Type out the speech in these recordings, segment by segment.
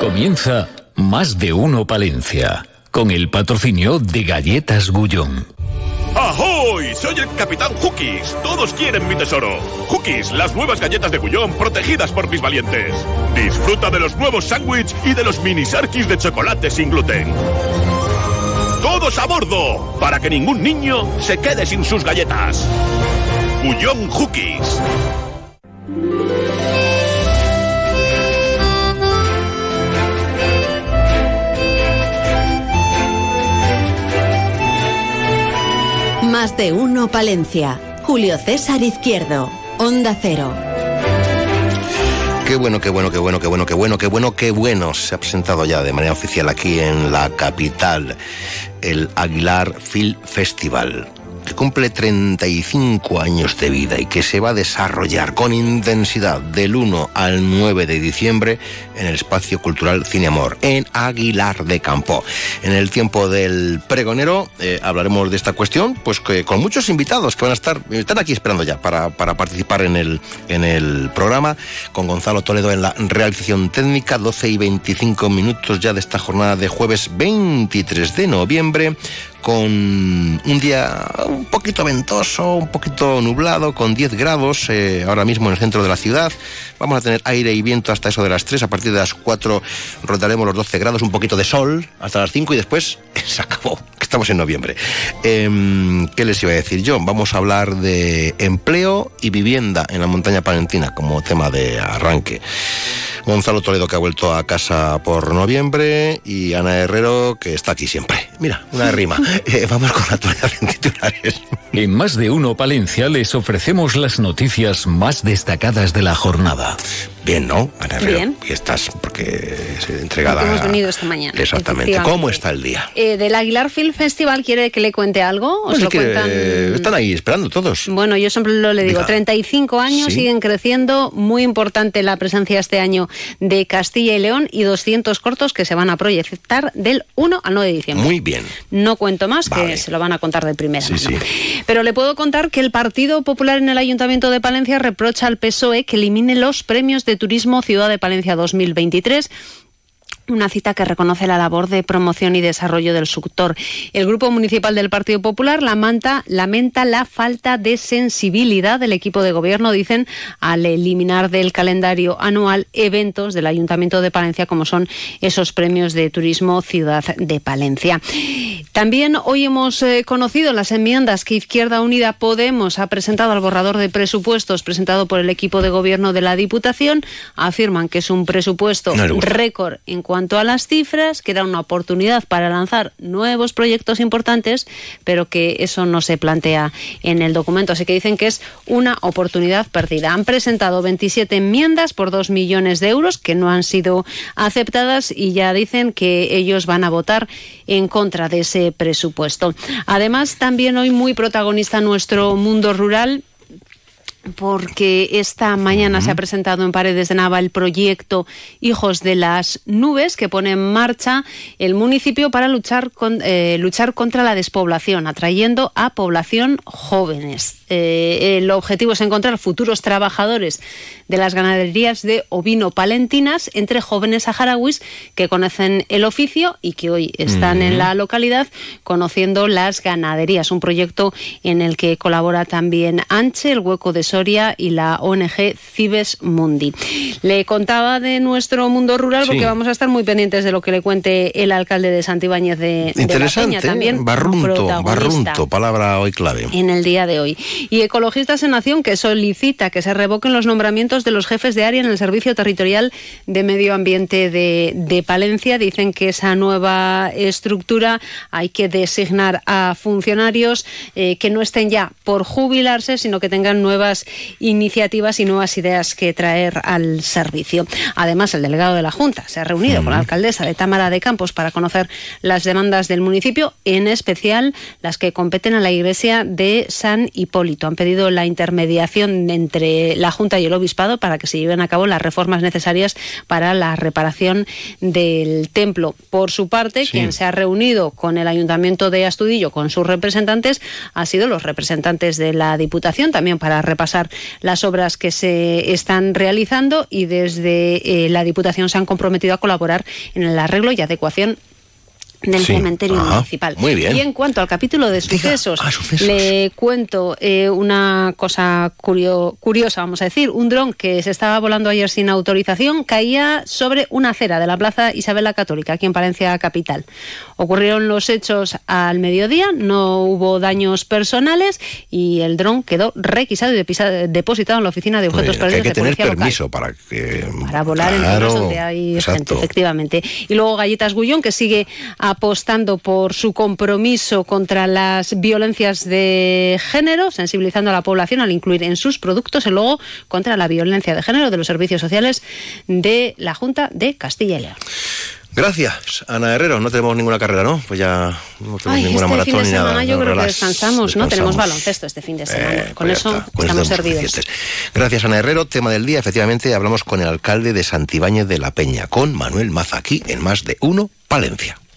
Comienza Más de Uno Palencia, con el patrocinio de Galletas Gullón. ¡Ahoy! Soy el Capitán Hookies. Todos quieren mi tesoro. Hookies, las nuevas galletas de Gullón protegidas por mis valientes. Disfruta de los nuevos sándwiches y de los mini sarkis de chocolate sin gluten. ¡Todos a bordo! Para que ningún niño se quede sin sus galletas. Gullón Hookies. Más de uno Palencia. Julio César Izquierdo. Onda Cero. Qué bueno, qué bueno, qué bueno, qué bueno, qué bueno, qué bueno, qué bueno. Se ha presentado ya de manera oficial aquí en la capital el Aguilar Film Festival cumple 35 años de vida y que se va a desarrollar con intensidad del 1 al 9 de diciembre en el espacio cultural Cine Amor, en Aguilar de Campo. En el tiempo del pregonero eh, hablaremos de esta cuestión, pues que con muchos invitados que van a estar, están aquí esperando ya para, para participar en el, en el programa, con Gonzalo Toledo en la realización técnica, 12 y 25 minutos ya de esta jornada de jueves 23 de noviembre con un día un poquito ventoso, un poquito nublado, con 10 grados eh, ahora mismo en el centro de la ciudad. Vamos a tener aire y viento hasta eso de las 3. A partir de las 4 rodaremos los 12 grados, un poquito de sol hasta las 5 y después se acabó. Estamos en noviembre. Em, ¿Qué les iba a decir yo? Vamos a hablar de empleo y vivienda en la montaña palentina como tema de arranque. Gonzalo Toledo que ha vuelto a casa por noviembre y Ana Herrero que está aquí siempre. Mira, una rima. Eh, vamos con la actualidad en titulares. En más de uno Palencia les ofrecemos las noticias más destacadas de la jornada. Bien, ¿no? Ana. Bien. Y estás porque es entregada. Porque hemos venido esta mañana, Exactamente. ¿Cómo está el día? Eh, del Aguilar Film Festival, ¿quiere que le cuente algo? ¿Os Pues lo que, cuentan? están ahí esperando todos. Bueno, yo siempre lo le digo, Diga. 35 años, Sí. siguen creciendo, muy importante la presencia este año de Castilla y León y 200 cortos que se van a proyectar del 1 al 9 de diciembre. Muy bien. No cuento más, Vale. que se lo van a contar de primera Sí, mano. sí. Pero le puedo contar que el Partido Popular en el Ayuntamiento de Palencia reprocha al PSOE que elimine los premios de turismo Ciudad de Palencia 2023 una cita que reconoce la labor de promoción y desarrollo del sector. El Grupo Municipal del Partido Popular lamenta, lamenta la falta de sensibilidad del equipo de gobierno, dicen, al eliminar del calendario anual eventos del Ayuntamiento de Palencia, como son esos premios de turismo Ciudad de Palencia. También hoy hemos eh, conocido las enmiendas que Izquierda Unida Podemos ha presentado al borrador de presupuestos presentado por el equipo de gobierno de la Diputación. Afirman que es un presupuesto No récord en cuanto a las cifras, que era una oportunidad para lanzar nuevos proyectos importantes, pero que eso no se plantea en el documento. Así que dicen que es una oportunidad perdida. Han presentado 27 enmiendas por 2 millones de euros que no han sido aceptadas y ya dicen que ellos van a votar en contra de ese presupuesto. Además, también hoy muy protagonista nuestro mundo rural porque esta mañana se ha presentado en Paredes de Nava el proyecto Hijos de las Nubes que pone en marcha el municipio para luchar, con- eh, luchar contra la despoblación, atrayendo a población jóvenes. Eh, el objetivo es encontrar futuros trabajadores de las ganaderías de ovino palentinas entre jóvenes saharauis que conocen el oficio y que hoy están en la localidad conociendo las ganaderías. Un proyecto en el que colabora también Anche, el Hueco de Soria y la ONG Cibes Mundi. Le contaba de nuestro mundo rural Sí. porque vamos a estar muy pendientes de lo que le cuente el alcalde de Santibáñez de, de la Interesante. Peña también. barrunto, barrunto, palabra hoy clave. en el día de hoy. Y Ecologistas en Nación que solicita que se revoquen los nombramientos de los jefes de área en el Servicio Territorial de Medio Ambiente de, de Palencia. Dicen que esa nueva estructura hay que designar a funcionarios eh, que no estén ya por jubilarse, sino que tengan nuevas iniciativas y nuevas ideas que traer al servicio. Además, el delegado de la Junta se ha reunido con la alcaldesa de Támara de Campos para conocer las demandas del municipio, en especial las que competen a la iglesia de San Hipólito. Han pedido la intermediación entre la Junta y el Obispado para que se lleven a cabo las reformas necesarias para la reparación del templo. Por su parte, Sí. quien se ha reunido con el Ayuntamiento de Astudillo, con sus representantes, ha sido los representantes de la Diputación, también para repasar las obras que se están realizando y desde eh, la Diputación se han comprometido a colaborar en el arreglo y adecuación del cementerio municipal. Muy bien. Y en cuanto al capítulo de sucesos, ah, sucesos. le cuento eh, una cosa curio- curiosa, vamos a decir. Un dron que se estaba volando ayer sin autorización caía sobre una acera de la Plaza Isabel la Católica, aquí en Palencia Capital. Ocurrieron los hechos al mediodía, no hubo daños personales y el dron quedó requisado y depositado en la oficina de objetos bien, que hay perdidos que de tener local. permiso para que... Para volar en Claro, zonas donde hay gente, efectivamente. Y luego Galletas Gullón, que sigue apostando por su compromiso contra las violencias de género, sensibilizando a la población al incluir en sus productos el logo contra la violencia de género de los servicios sociales de la Junta de Castilla y León. Gracias, Ana Herrero. No tenemos ninguna carrera, ¿no? Pues ya no tenemos Ay, ninguna este fin maratón de ni nada. semana yo no, creo que descansamos, ¿no? Tenemos baloncesto este fin de semana. Eh, Con pues ya eso está, con estamos servidos. Gracias, Ana Herrero. Tema del día, efectivamente, hablamos con el alcalde de Santibáñez de la Peña, con Manuel Maza, aquí en Más de Uno, Palencia.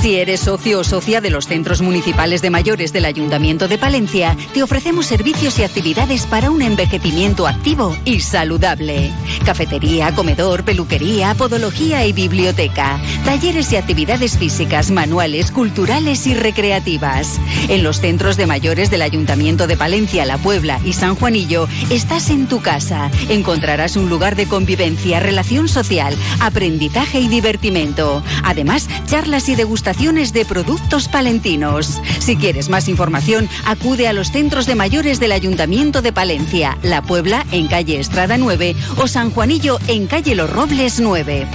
Si eres socio o socia de los centros municipales de mayores del Ayuntamiento de Palencia, te ofrecemos servicios y actividades para un envejecimiento activo y saludable. Cafetería, comedor, peluquería, podología y biblioteca. Talleres y actividades físicas, manuales, culturales y recreativas. En los centros de mayores del Ayuntamiento de Palencia, La Puebla y San Juanillo, estás en tu casa. Encontrarás un lugar de convivencia, relación social, aprendizaje y divertimento. Además, charlas y degustaciones de productos palentinos. Si quieres más información, acude a los centros de mayores del Ayuntamiento de Palencia, La Puebla en calle Estrada 9 o San Juanillo en calle Los Robles 9.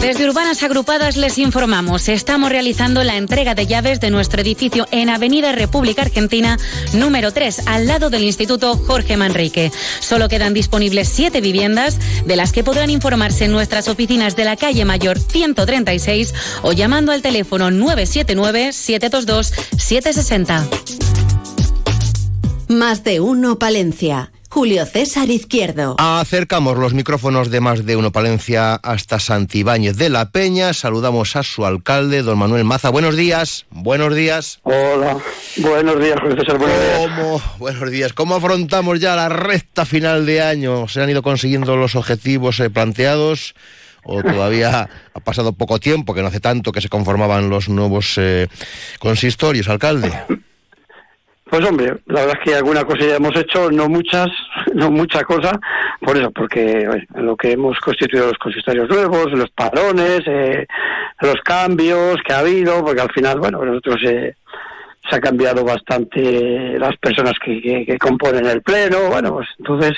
Desde Urbanas Agrupadas les informamos, estamos realizando la entrega de llaves de nuestro edificio en Avenida República Argentina número 3, al lado del Instituto Jorge Manrique. Solo quedan disponibles siete viviendas, de las que podrán informarse en nuestras oficinas de la calle Mayor 136 o llamando al teléfono 979-722-760. Más de uno Palencia. Julio César Izquierdo. Acercamos los micrófonos de Más de Uno Palencia hasta Santibáñez de la Peña. Saludamos a su alcalde, don Manuel Maza. Buenos días. Buenos días. Hola, buenos días, Julio César, buenos días. ¿Cómo, buenos días. ¿Cómo afrontamos ya la recta final de año? ¿Se han ido consiguiendo los objetivos eh, planteados? ¿O todavía ha pasado poco tiempo, que no hace tanto que se conformaban los nuevos eh, consistorios, alcalde? Pues hombre, la verdad es que alguna cosa ya hemos hecho, no muchas, no mucha cosa, por eso, porque lo que hemos constituido los consistorios nuevos, los parones, eh, los cambios que ha habido, porque al final, bueno, nosotros eh, se ha cambiado bastante las personas que, que- que componen el pleno, bueno, pues entonces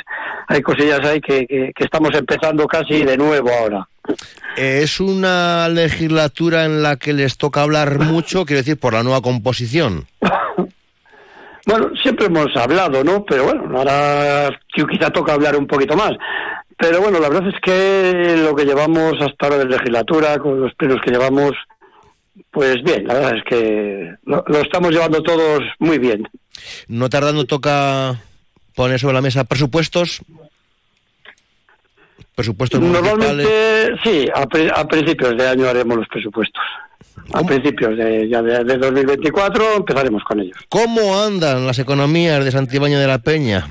hay cosillas ahí que, que- que estamos empezando casi de nuevo ahora. Eh, Es una legislatura en la que les toca hablar mucho, quiero decir, por la nueva composición. Bueno, siempre hemos hablado, ¿no? Pero bueno, ahora quizá toca hablar un poquito más. Pero bueno, la verdad es que lo que llevamos hasta ahora de legislatura, con los plenos que llevamos, pues bien, la verdad es que lo, lo estamos llevando todos muy bien. No tardando toca poner sobre la mesa presupuestos. Presupuestos municipales. Normalmente, sí, a principios de año haremos los presupuestos. A principios de, ya de, de 2024 empezaremos con ellos. ¿Cómo andan las economías de Santibáñez de la Peña?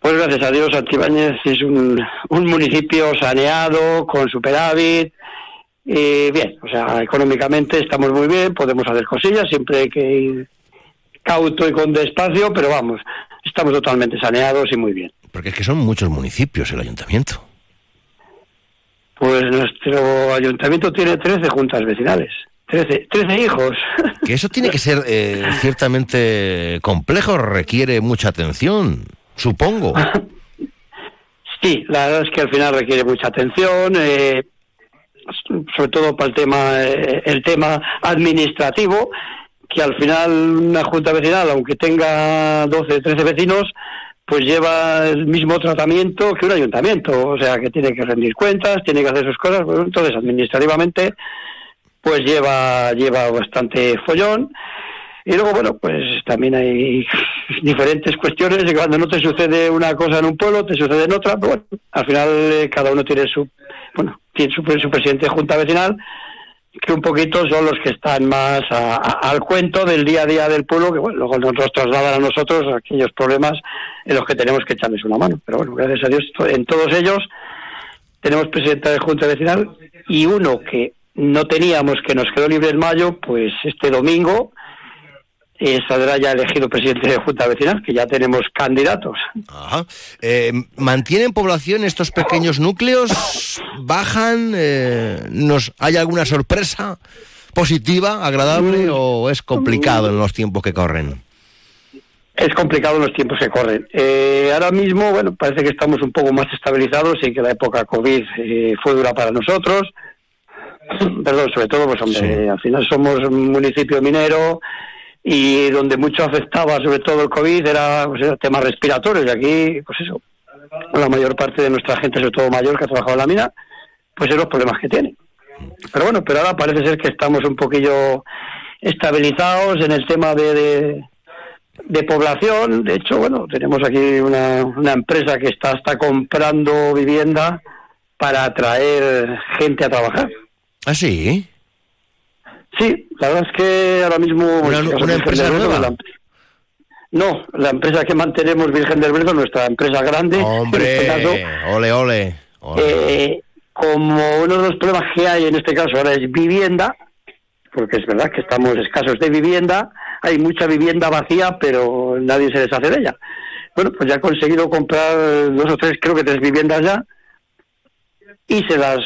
Pues gracias a Dios, Antibáñez es un, un municipio saneado, con superávit, y bien, o sea, económicamente estamos muy bien, podemos hacer cosillas, siempre hay que ir cauto y con despacio, pero vamos, estamos totalmente saneados y muy bien. Porque es que son muchos municipios el ayuntamiento. Pues nuestro ayuntamiento tiene 13 juntas vecinales, 13, 13 hijos. Que eso tiene que ser eh, ciertamente complejo, requiere mucha atención, supongo. Sí, la verdad es que al final requiere mucha atención, eh, sobre todo para el tema, eh, el tema administrativo, que al final una junta vecinal, aunque tenga 12, 13 vecinos, pues lleva el mismo tratamiento que un ayuntamiento, o sea que tiene que rendir cuentas, tiene que hacer sus cosas, pues entonces administrativamente pues lleva lleva bastante follón. Y luego, bueno, pues también hay diferentes cuestiones de cuando no te sucede una cosa en un pueblo, te sucede en otra, pero bueno, al final eh, cada uno tiene su, bueno, tiene su, su presidente de junta vecinal, que un poquito son los que están más al cuento del día a día del pueblo, que bueno, luego nos trasladan a nosotros aquellos problemas en los que tenemos que echarles una mano. Pero bueno, gracias a Dios, en todos ellos tenemos presidenta de Junta Vecinal y uno que no teníamos, que nos quedó libre en mayo, pues este domingo eh, saldrá ya elegido presidente de Junta Vecinal, que ya tenemos candidatos. Ajá. Eh, ¿Mantienen población estos pequeños núcleos? ¿Bajan? Eh, ¿nos, ¿Hay alguna sorpresa positiva, agradable mm. o es complicado en los tiempos que corren? Es complicado en los tiempos que corren. Eh, ahora mismo, bueno, parece que estamos un poco más estabilizados y que la época COVID fue dura para nosotros. Perdón, sobre todo, pues hombre, al final somos un municipio minero, y donde mucho afectaba sobre todo el COVID era pues, temas respiratorios y aquí pues eso la mayor parte de nuestra gente sobre todo mayor que ha trabajado en la mina pues es los problemas que tiene pero bueno pero ahora parece ser que estamos un poquillo estabilizados en el tema de, de, población. De hecho bueno tenemos aquí una, una empresa que está está comprando vivienda para atraer gente a trabajar. ¿Ah, sí? Sí, la verdad es que ahora mismo... ¿Una, empresa nueva? no, la empresa que mantenemos Virgen del Brezo, nuestra empresa grande... ¡Hombre! Este ole, ole. Eh, como uno de los problemas que hay en este caso ahora es vivienda, porque es verdad que estamos escasos de vivienda, hay mucha vivienda vacía, pero nadie se deshace de ella. Bueno, pues ya he conseguido comprar dos o tres, creo que tres viviendas ya, y se las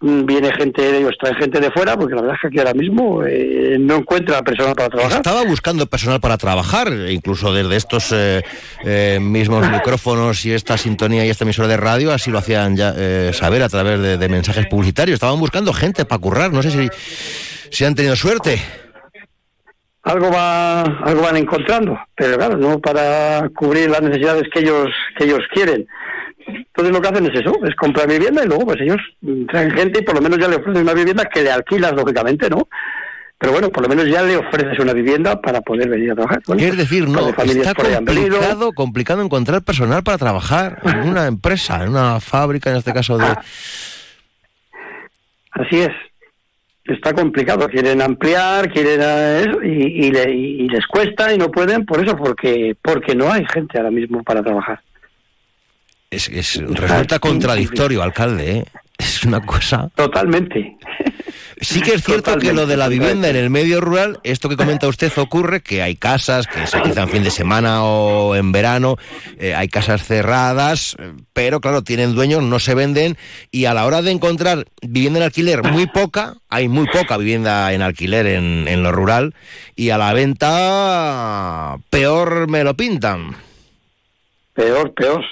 viene gente de ellos trae gente de fuera porque la verdad es que aquí ahora mismo eh, no encuentra personal para trabajar. Estaba buscando personal para trabajar incluso desde estos eh, eh, mismos micrófonos y esta sintonía y esta emisora de radio así lo hacían ya saber a través de, mensajes publicitarios. Estaban buscando gente para currar no sé si si han tenido suerte. Algo va algo van encontrando pero claro no para cubrir las necesidades que ellos que ellos quieren entonces lo que hacen es eso, es comprar vivienda y luego pues ellos traen gente y por lo menos ya le ofrecen una vivienda que le alquilas, lógicamente, ¿no? Pero bueno, por lo menos ya le ofreces una vivienda para poder venir a trabajar. es decir, no, está complicado, complicado encontrar personal para trabajar en una empresa, en una fábrica, en este caso de... Así es. Está complicado. Quieren ampliar, quieren eh, eso, y, y les cuesta y no pueden por eso, porque porque no hay gente ahora mismo para trabajar es, resulta contradictorio, alcalde. ¿eh? Es una cosa. Totalmente. Sí que es cierto que lo de la vivienda en el medio rural, esto que comenta usted ocurre, que hay casas que se en fin de semana o en verano, eh, hay casas cerradas, pero claro, tienen dueños, no se venden y a la hora de encontrar vivienda en alquiler muy poca, hay muy poca vivienda en alquiler en, en lo rural y a la venta peor me lo pintan. Peor, peor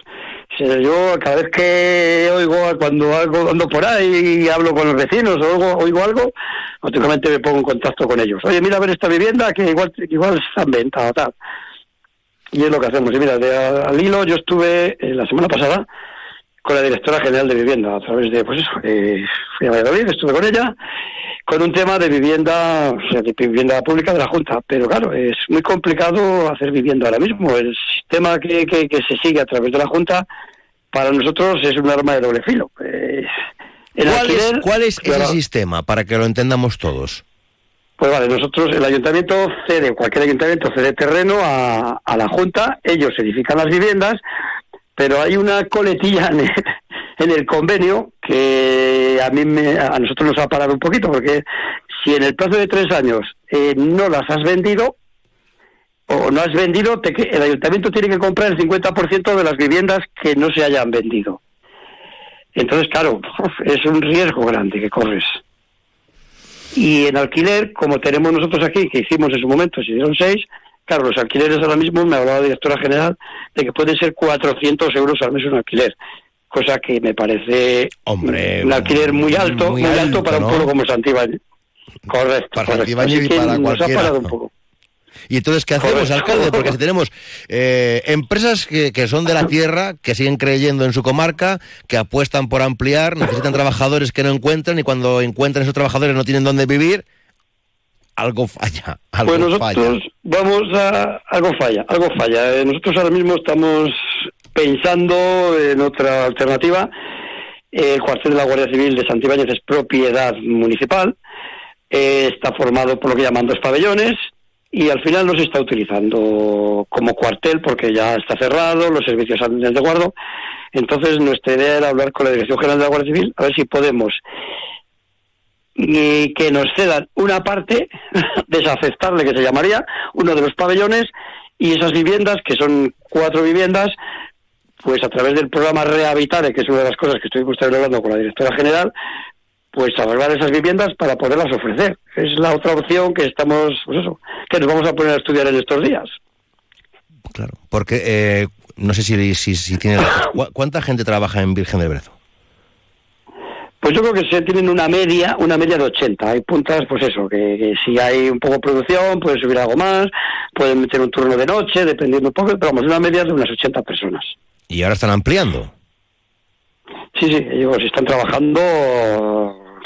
yo cada vez que oigo cuando algo ando por ahí y hablo con los vecinos o oigo, oigo algo, automáticamente me pongo en contacto con ellos. Oye, mira ver esta vivienda que igual igual está en venta tal. Y es lo que hacemos. Y mira, de, al hilo yo estuve eh, la semana pasada con la directora general de vivienda a través de, pues eso, eh, fui a Valladolid, estuve con ella con un tema de vivienda, o sea, de vivienda pública de la Junta. Pero claro, es muy complicado hacer vivienda ahora mismo. El sistema que, que, se sigue a través de la Junta, para nosotros es un arma de doble filo. Eh, ¿Cuál, es, ese sistema, para que lo entendamos todos? Pues vale, nosotros, el ayuntamiento cede, cualquier ayuntamiento cede terreno a, a la Junta, ellos edifican las viviendas, pero hay una coletilla en el, en el convenio que a mí me, a nosotros nos ha parado un poquito porque si en el plazo de tres años eh, no las has vendido o no has vendido, te, el ayuntamiento tiene que comprar el 50% de las viviendas que no se hayan vendido. Entonces, claro, es un riesgo grande que corres. Y en alquiler, como tenemos nosotros aquí, que hicimos en su momento, se dieron seis, Claro, los alquileres ahora mismo, me hablaba la directora general, de que pueden ser 400 euros al mes un alquiler, cosa que me parece Hombre, un alquiler muy alto, muy, alto, para un pueblo como Santibáñez. Correcto. Para Santibáñez y para un poco. ¿Y entonces qué hacemos, alcalde? Porque si tenemos eh, empresas que, que, son de la tierra, que siguen creyendo en su comarca, que apuestan por ampliar, necesitan trabajadores que no encuentran y cuando encuentran esos trabajadores no tienen dónde vivir, algo falla. Algo pues nosotros vamos a... Algo falla, algo falla. Eh, nosotros ahora mismo estamos pensando en otra alternativa. El cuartel de la Guardia Civil de Santibáñez es propiedad municipal eh, está formado por lo que llaman dos pabellones y al final no se está utilizando como cuartel porque ya está cerrado, los servicios de guardo. Entonces nuestra idea era hablar con la Dirección General de la Guardia Civil a ver si podemos y que nos cedan una parte desaceptable que se llamaría uno de los pabellones y esas viviendas que son cuatro viviendas pues a través del programa Rehabitare que es una de las cosas que estoy hablando con la directora general pues salvar esas viviendas para poderlas ofrecer. Es la otra opción que estamos pues eso que nos vamos a poner a estudiar en estos días. Claro porque eh, no sé si, si, si tiene cuánta gente trabaja en Virgen del Brezo pues yo creo que se tienen una media, una media de 80. Hay puntas, pues eso, que, si hay un poco de producción, pueden subir algo más, pueden meter un turno de noche, dependiendo un poco, pero vamos, una media de unas 80 personas. ¿Y ahora están ampliando? Sí, sí, ellos están trabajando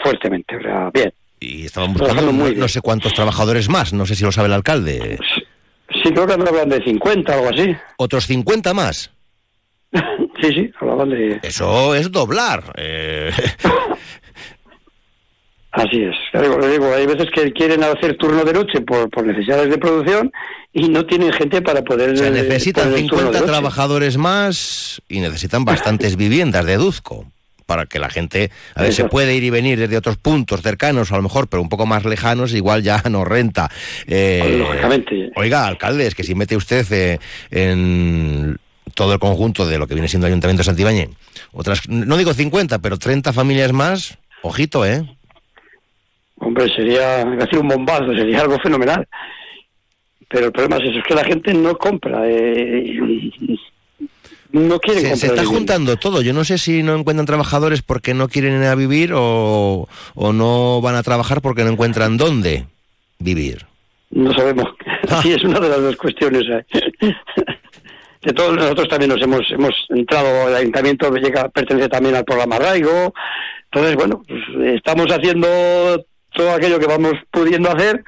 fuertemente, o sea, bien. Y estaban buscando muy no, sé cuántos trabajadores más, no sé si lo sabe el alcalde. Sí, creo que hablan de 50, algo así. ¿Otros 50 más? Sí, sí, Eso es doblar. Eh. Así es. Digo, digo, hay veces que quieren hacer turno de noche por, por necesidades de producción y no tienen gente para poder... Se necesitan 50 trabajadores más y necesitan bastantes viviendas, deduzco para que la gente, a ver, se puede ir y venir desde otros puntos cercanos, a lo mejor, pero un poco más lejanos, igual ya no renta. Eh, Lógicamente. Oiga, alcalde, es que si mete usted eh, en todo el conjunto de lo que viene siendo el Ayuntamiento de Santibáñez, otras, no digo 50, pero 30 familias más, ojito, ¿eh? Hombre, sería, decir un bombazo, sería algo fenomenal. Pero el problema es eso, es que la gente no compra. Eh, no quiere se, comprar. Se está juntando todo. Yo no sé si no encuentran trabajadores porque no quieren ir a vivir o, o no van a trabajar porque no encuentran dónde vivir. No sabemos. Ah. Sí, es una de las dos cuestiones. ¿eh? De todos nosotros también nos hemos hemos entrado el ayuntamiento llega pertenece también al programa Raigo entonces bueno pues, estamos haciendo todo aquello que vamos pudiendo hacer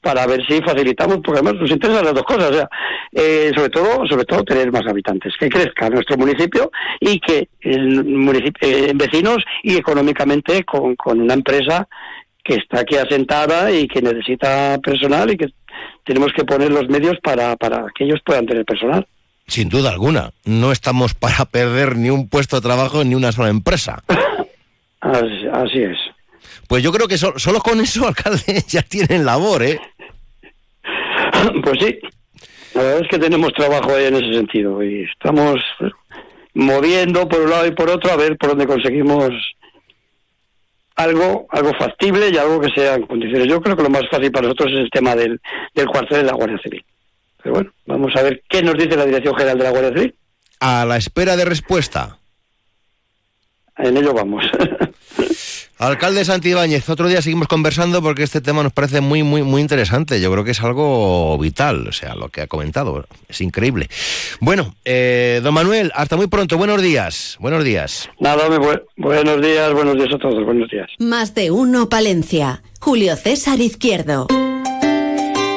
para ver si facilitamos porque además nos interesan las dos cosas o sea eh, sobre todo sobre todo tener más habitantes que crezca nuestro municipio y que el municipio eh, vecinos y económicamente con, con una empresa que está aquí asentada y que necesita personal y que tenemos que poner los medios para, para que ellos puedan tener personal. Sin duda alguna. No estamos para perder ni un puesto de trabajo ni una sola empresa. así, es. Pues yo creo que solo con eso, alcalde, ya tienen labor, ¿eh? Pues sí. La verdad es que tenemos trabajo ahí en ese sentido y estamos moviendo por un lado y por otro a ver por dónde conseguimos algo algo factible y algo que sea en condiciones. Yo creo que lo más fácil para nosotros es el tema del, del cuartel de la Guardia Civil. Pero bueno, vamos a ver qué nos dice la Dirección General de la Guardia Civil. A la espera de respuesta. En ello vamos. Alcalde Santibáñez, otro día seguimos conversando porque este tema nos parece muy, muy, muy interesante. Yo creo que es algo vital, o sea, lo que ha comentado. Es increíble. Bueno, eh, don Manuel, hasta muy pronto. Buenos días. Buenos días. Nada, buenos días, buenos días a todos. Buenos días. Más de uno, Palencia. Julio César Izquierdo.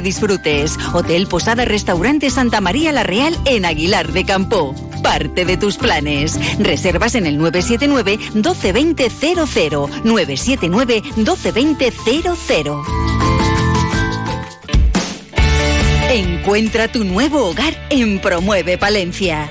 disfrutes. Hotel Posada Restaurante Santa María La Real en Aguilar de Campo. Parte de tus planes. Reservas en el 979 1220 00. 979 1220 00. Encuentra tu nuevo hogar en Promueve Palencia.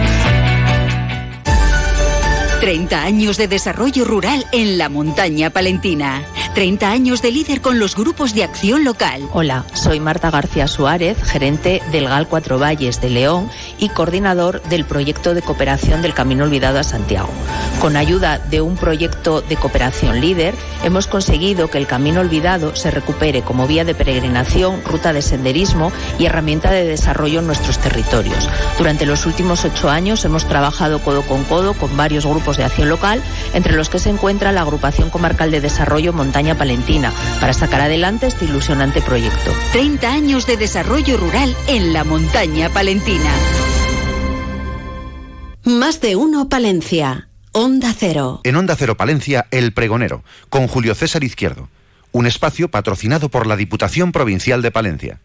30 años de desarrollo rural en la montaña palentina. 30 años de líder con los grupos de acción local. Hola, soy Marta García Suárez, gerente del GAL Cuatro Valles de León y coordinador del proyecto de cooperación del Camino Olvidado a Santiago. Con ayuda de un proyecto de cooperación líder, hemos conseguido que el Camino Olvidado se recupere como vía de peregrinación, ruta de senderismo y herramienta de desarrollo en nuestros territorios. Durante los últimos ocho años hemos trabajado codo con codo con varios grupos de acción local, entre los que se encuentra la Agrupación Comarcal de Desarrollo Montaña Palentina, para sacar adelante este ilusionante proyecto. 30 años de desarrollo rural en la montaña palentina. Más de uno Palencia. Onda Cero. En Onda Cero Palencia, El Pregonero, con Julio César Izquierdo. Un espacio patrocinado por la Diputación Provincial de Palencia.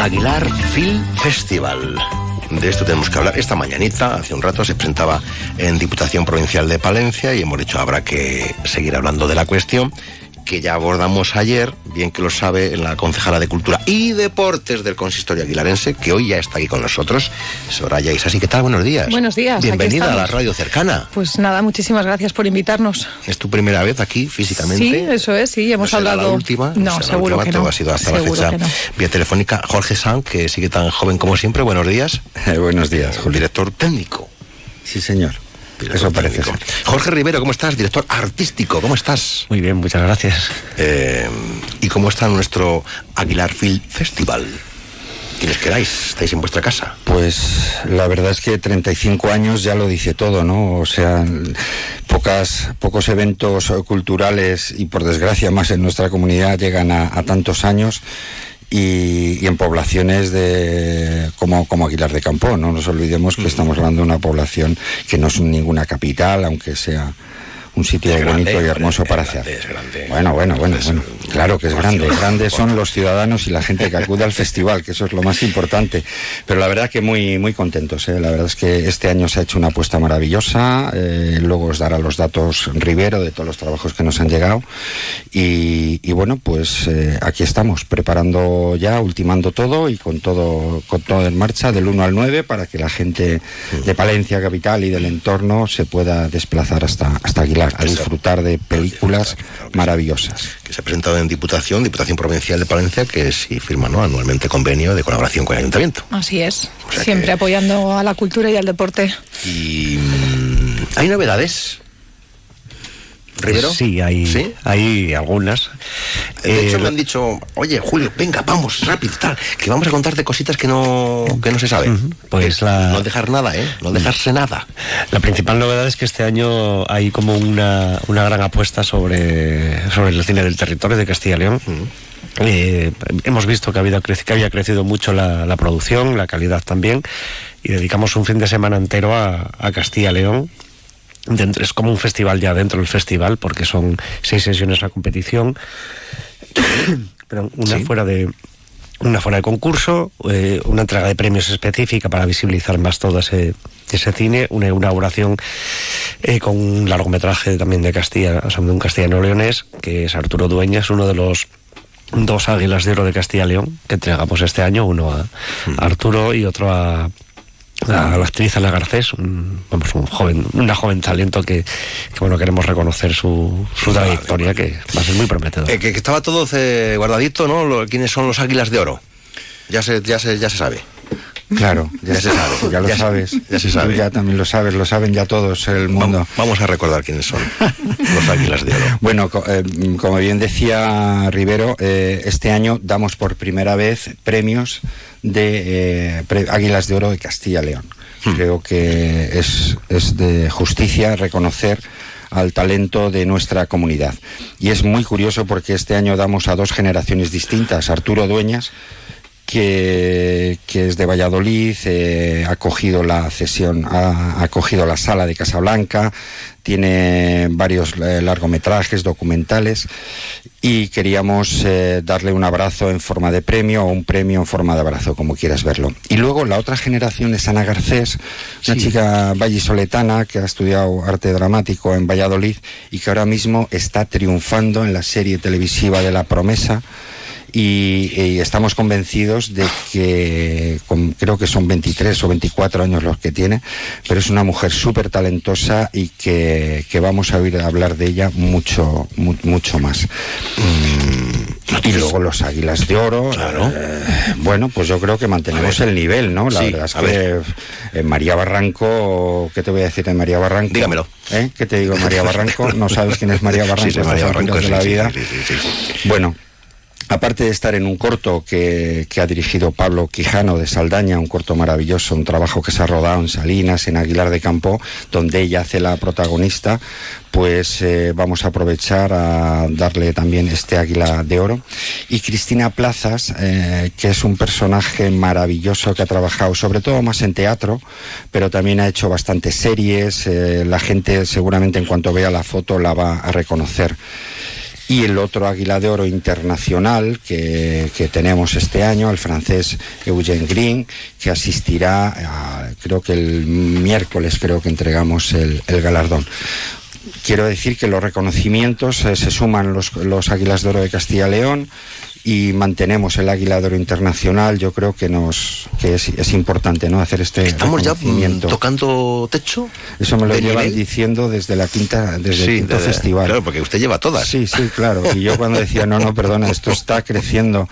Aguilar Film Festival. De esto tenemos que hablar. Esta mañanita, hace un rato, se presentaba en Diputación Provincial de Palencia y hemos dicho habrá que seguir hablando de la cuestión que ya abordamos ayer, bien que lo sabe la concejala de Cultura y Deportes del Consistorio Aguilarense, que hoy ya está aquí con nosotros, Soraya Isasi. ¿Qué tal? Buenos días. Buenos días. Bienvenida a la radio cercana. Pues nada, muchísimas gracias por invitarnos. ¿Es tu primera vez aquí físicamente? Sí, eso es, sí, hemos ¿No será hablado. la última? No, será seguro la última, que todo no. ha sido hasta Seguro la fecha vía telefónica. Jorge San, que sigue tan joven como siempre. Buenos días. buenos días, Julio. Director técnico. Sí, señor. Director Eso parece técnico. Jorge Rivero, ¿cómo estás? Director artístico, ¿cómo estás? Muy bien, muchas gracias. Eh, ¿Y cómo está nuestro Aguilar Film Festival? Quienes queráis, estáis en vuestra casa. Pues la verdad es que 35 años ya lo dice todo, ¿no? O sea, pocas, pocos eventos culturales y por desgracia más en nuestra comunidad llegan a, a tantos años. Y, y en poblaciones de como, como Aguilar de Campo, no nos olvidemos que estamos hablando de una población que no es ninguna capital, aunque sea un sitio Es grande, bonito y hermoso es para grande, hacer. es grande. Bueno, bueno, bueno, bueno. Claro que es grande. Grandes son los ciudadanos y la gente que acude al festival, que eso es lo más importante. Pero la verdad que muy, muy contentos. ¿eh? La verdad es que este año se ha hecho una apuesta maravillosa. eh, luego os dará los datos Rivero de todos los trabajos que nos han llegado. Y, y bueno, pues eh, aquí estamos, preparando ya, ultimando todo y con todo, con todo en marcha del 1 al 9 para que la gente de Palencia capital y del entorno se pueda desplazar hasta, hasta Aguilar a disfrutar de películas maravillosas. Que se ha presentado en Diputación, Diputación Provincial de Palencia, que sí firma ¿no? anualmente convenio de colaboración con el Ayuntamiento. Así es. O sea Siempre que- apoyando a la cultura y al deporte. Y. mm, ¿Hay novedades? ¿Rivero? Sí, hay, ¿Sí? hay algunas. De hecho, Eh, me han dicho, oye, Julio, venga, vamos, rápido, tal, que vamos a contarte cositas que no, que no se saben. Pues la- No dejar nada, ¿eh? No dejarse nada. La principal novedad es que este año hay como una, una gran apuesta sobre, sobre el cine del territorio de Castilla y León. Eh, hemos visto que, ha habido, que había crecido mucho la, la producción, la calidad también, y dedicamos un fin de semana entero a, a Castilla y León. Dentro- es como un festival ya dentro del festival, porque son seis sesiones la competición. Perdón, una Sí. fuera de una fuera de concurso, eh, una entrega de premios específica para visibilizar más todo ese, ese cine, una inauguración eh, con un largometraje también de Castilla, o sea, de un castellano leonés, que es Arturo Dueñas, uno de los dos águilas de oro de Castilla y León que entregamos este año, uno a, a Arturo y otro a, a la actriz Ana Garcés, un, vamos, un joven, una joven talento que, que, bueno queremos reconocer su, su trayectoria, que va a ser muy prometedor. Eh, que, que estaba todo eh, guardadito, ¿no? Lo- ¿Quiénes son los águilas de oro? Ya se, ya se, ya se sabe. Claro, ya, se sabe, ya lo ya sabes. ya se sabe. Tú ya también lo sabes, lo saben ya todos el mundo. Vamos, a recordar quiénes son los águilas de oro. Bueno, co- eh, como bien decía Rivero, eh, este año damos por primera vez premios de eh, pre- Águilas de Oro de Castilla y León. Creo que es, es de justicia reconocer al talento de nuestra comunidad. Y es muy curioso porque este año damos a dos generaciones distintas. Arturo Dueñas, que, que es de Valladolid, eh, ha cogido la cesión, ha, ha cogido la sala de Casablanca, tiene varios eh, largometrajes, documentales, y queríamos eh, darle un abrazo en forma de premio o un premio en forma de abrazo, como quieras verlo. Y luego la otra generación es Ana Garcés, una chica vallisoletana que ha estudiado arte dramático en Valladolid y que ahora mismo está triunfando en la serie televisiva de La Promesa y, y estamos convencidos de que con- creo que son 23 o 24 años los que tiene, pero es una mujer súper talentosa y que, que vamos a oír hablar de ella mucho, mu- mucho más. y luego los Águilas de Oro. eh, bueno, pues yo creo que mantenemos el nivel, ¿no? La Sí, verdad es que eh, María Barranco, ¿qué te voy a decir de María Barranco? Dígamelo. ¿Eh? ¿Qué te digo, María Barranco? ¿No sabes quién es María Barranco? Sí, sí, María Barranco, de la vida. sí, sí, sí. Bueno, aparte de estar en un corto que, ha dirigido Pablo Quijano de Saldaña, un corto maravilloso, un trabajo que se ha rodado en Salinas, en Aguilar de Campo, donde ella hace la protagonista, pues eh, vamos a aprovechar a darle también este Águila de Oro. Y Cristina Plazas, eh, que es un personaje maravilloso que ha trabajado sobre todo más en teatro, pero también ha hecho bastantes series, eh, la gente seguramente en cuanto vea la foto la va a reconocer y el otro Águila de Oro internacional que, que tenemos este año, el francés Eugene Green, que asistirá, a- creo que el miércoles creo que entregamos el, galardón. Quiero decir que los reconocimientos eh, se suman los, los Águilas de Oro de Castilla y León y mantenemos el Águila de Oro internacional. Yo creo que nos que es, es importante no hacer este Estamos ya mm, tocando techo. Eso me lo llevan nivel. diciendo desde la quinta, desde Sí, el quinto de- festival. Claro, porque usted lleva todas. Sí, sí, claro. Y yo cuando decía, no, no, perdona, esto está creciendo.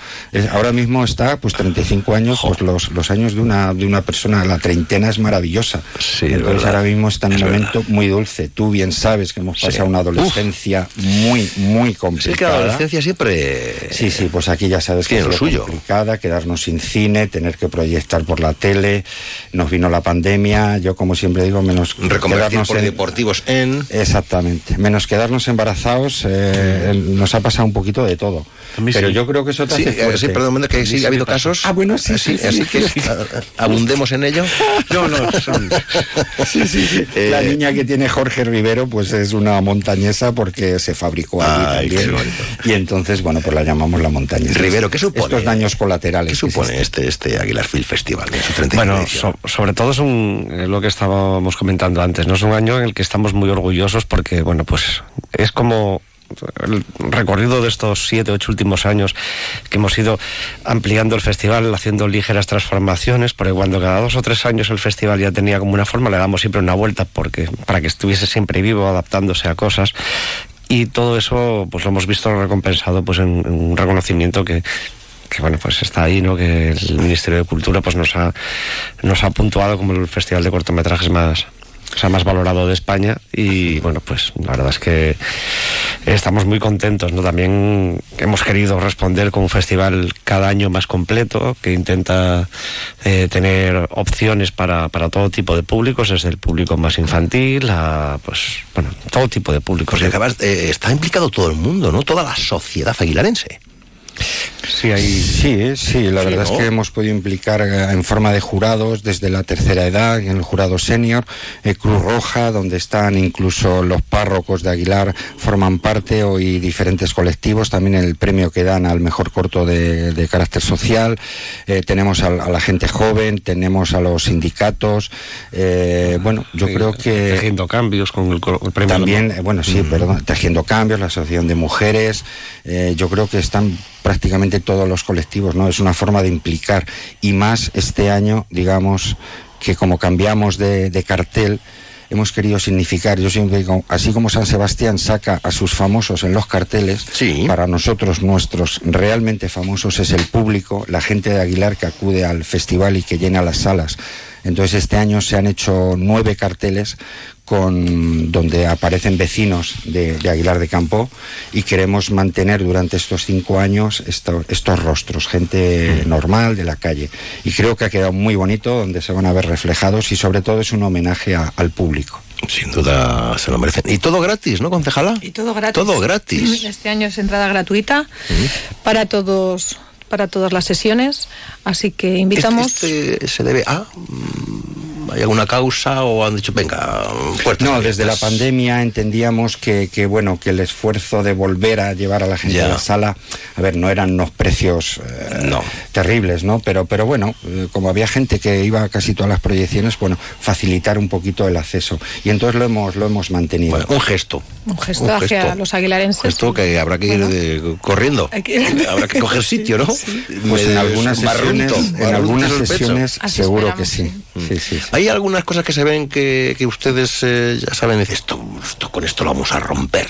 Ahora mismo está, pues 35 años, pues los, los años de una, de una persona, la treintena es maravillosa. Entonces verdad. ahora mismo está en un Es momento muy dulce. Tú bien sabes que hemos Sí. pasado una adolescencia muy, muy Sí, complicada. que la adolescencia siempre. Sí, sí, pues aquí ya sabes que ha lo suyo. complicada, quedarnos sin cine, tener que proyectar por la tele, nos vino la pandemia, yo como siempre digo, menos quedarnos por en- deportivos en. Exactamente, menos quedarnos embarazados, eh, el- nos ha pasado un poquito de todo. Pero sí. yo creo que eso te Sí, hace eh, sí, perdón, que sí ha habido casos. Ah, bueno, sí, Así, sí, así sí, que a- abundemos en ello. No, no, son- Sí, sí, sí. Eh, La niña que tiene Jorge Rivero, pues es una montañesa porque se fabricó allí Ay, también. Y entonces, bueno, pues la llamamos la montañesa. Rivero, ¿qué supone? Estos daños colaterales. ¿Qué supone este, este Aguilar Film Festival en su 35 Bueno, so- sobre todo es un, eh, lo que estábamos comentando antes, ¿no? Es un año en el que estamos muy orgullosos porque, bueno, pues es como el recorrido de estos siete, ocho últimos años que hemos ido ampliando el festival, haciendo ligeras transformaciones, porque cuando cada dos o tres años el festival ya tenía como una forma, le damos siempre una vuelta porque para que estuviese siempre vivo, adaptándose a cosas. Y todo eso, pues lo hemos visto recompensado pues en, un reconocimiento que, que bueno pues está ahí no que el Ministerio de Cultura pues nos ha nos ha puntuado como el festival de cortometrajes más o sea, más valorado de España y bueno pues la verdad es que estamos muy contentos no también hemos querido responder con un festival cada año más completo que intenta eh, tener opciones para, para todo tipo de públicos desde el público más infantil a pues bueno todo tipo de públicos Porque acabas, eh, está implicado todo el mundo, ¿no? Toda la sociedad aguilarense. Sí Sí, sí, la Sí, verdad ¿no? es que hemos podido implicar eh, en forma de jurados desde la tercera edad, en el jurado senior, eh, Cruz Roja, donde están incluso los párrocos de Aguilar, forman parte hoy diferentes colectivos, también el premio que dan al mejor corto de, de carácter social, eh, tenemos a, la gente joven, tenemos a los sindicatos, eh, bueno, yo Sí, creo que... tejiendo cambios con el, premio También, eh, bueno, sí, perdón, Tejiendo Cambios, la Asociación de Mujeres, eh, yo creo que están prácticamente todos los colectivos, ¿no? Es una forma de implicar y más este año, digamos, que como cambiamos de, de cartel, hemos querido significar, yo siempre digo, así como San Sebastián saca a sus famosos en los carteles, para nosotros nuestros realmente famosos es el público, la gente de Aguilar que acude al festival y que llena las salas. Entonces este año se han hecho nueve carteles con donde aparecen vecinos de, de Aguilar de Campo y queremos mantener durante estos cinco años esto- estos rostros, gente normal de la calle. Y creo que ha quedado muy bonito, donde se van a ver reflejados y sobre todo es un homenaje a- al público. Sin duda se lo merecen. Y todo gratis, ¿no, concejala? Y todo gratis. Todo gratis. Este año es entrada gratuita para todos para todas las sesiones, así que invitamos. Este, este se debe a hay alguna causa o han dicho, venga, puertas No, desde la pandemia entendíamos que, que, bueno, que el esfuerzo de volver a llevar a la gente Ya. a la sala, a ver, no eran unos precios eh, terribles, ¿no? Pero, pero bueno, eh, como había gente que iba a casi todas las proyecciones, bueno, facilitar un poquito el acceso. Y entonces lo hemos, lo hemos mantenido. un gesto. Un gesto Un hacia gesto. los aguilarenses. Esto que habrá que ir de- corriendo. Habrá que coger sitio, ¿no? Pues en algunas barrunto, sesiones, en barrunto algunas sesiones seguro que sí. Sí, sí, sí. Hay algunas cosas que se ven que, que ustedes eh, ya saben, dicen, esto, esto con esto lo vamos a romper.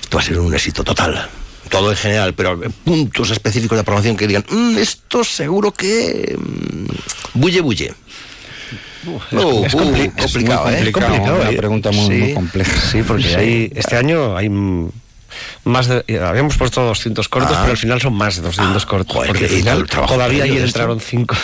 Esto va a ser un éxito total. Todo en general, pero puntos específicos de promoción que digan, "Mm, esto seguro que... mm, bulle, bulle. Uh, es uh, compli- es complicado, ¿eh? complicado, Complicado, una ¿eh? pregunta muy, Sí. muy compleja. Sí, porque Sí. hay, este año hay más de, eh, habíamos puesto 200 cortos, Ah. pero al final son más de 200 cortos. joder, porque al y final todavía ayer entraron 5.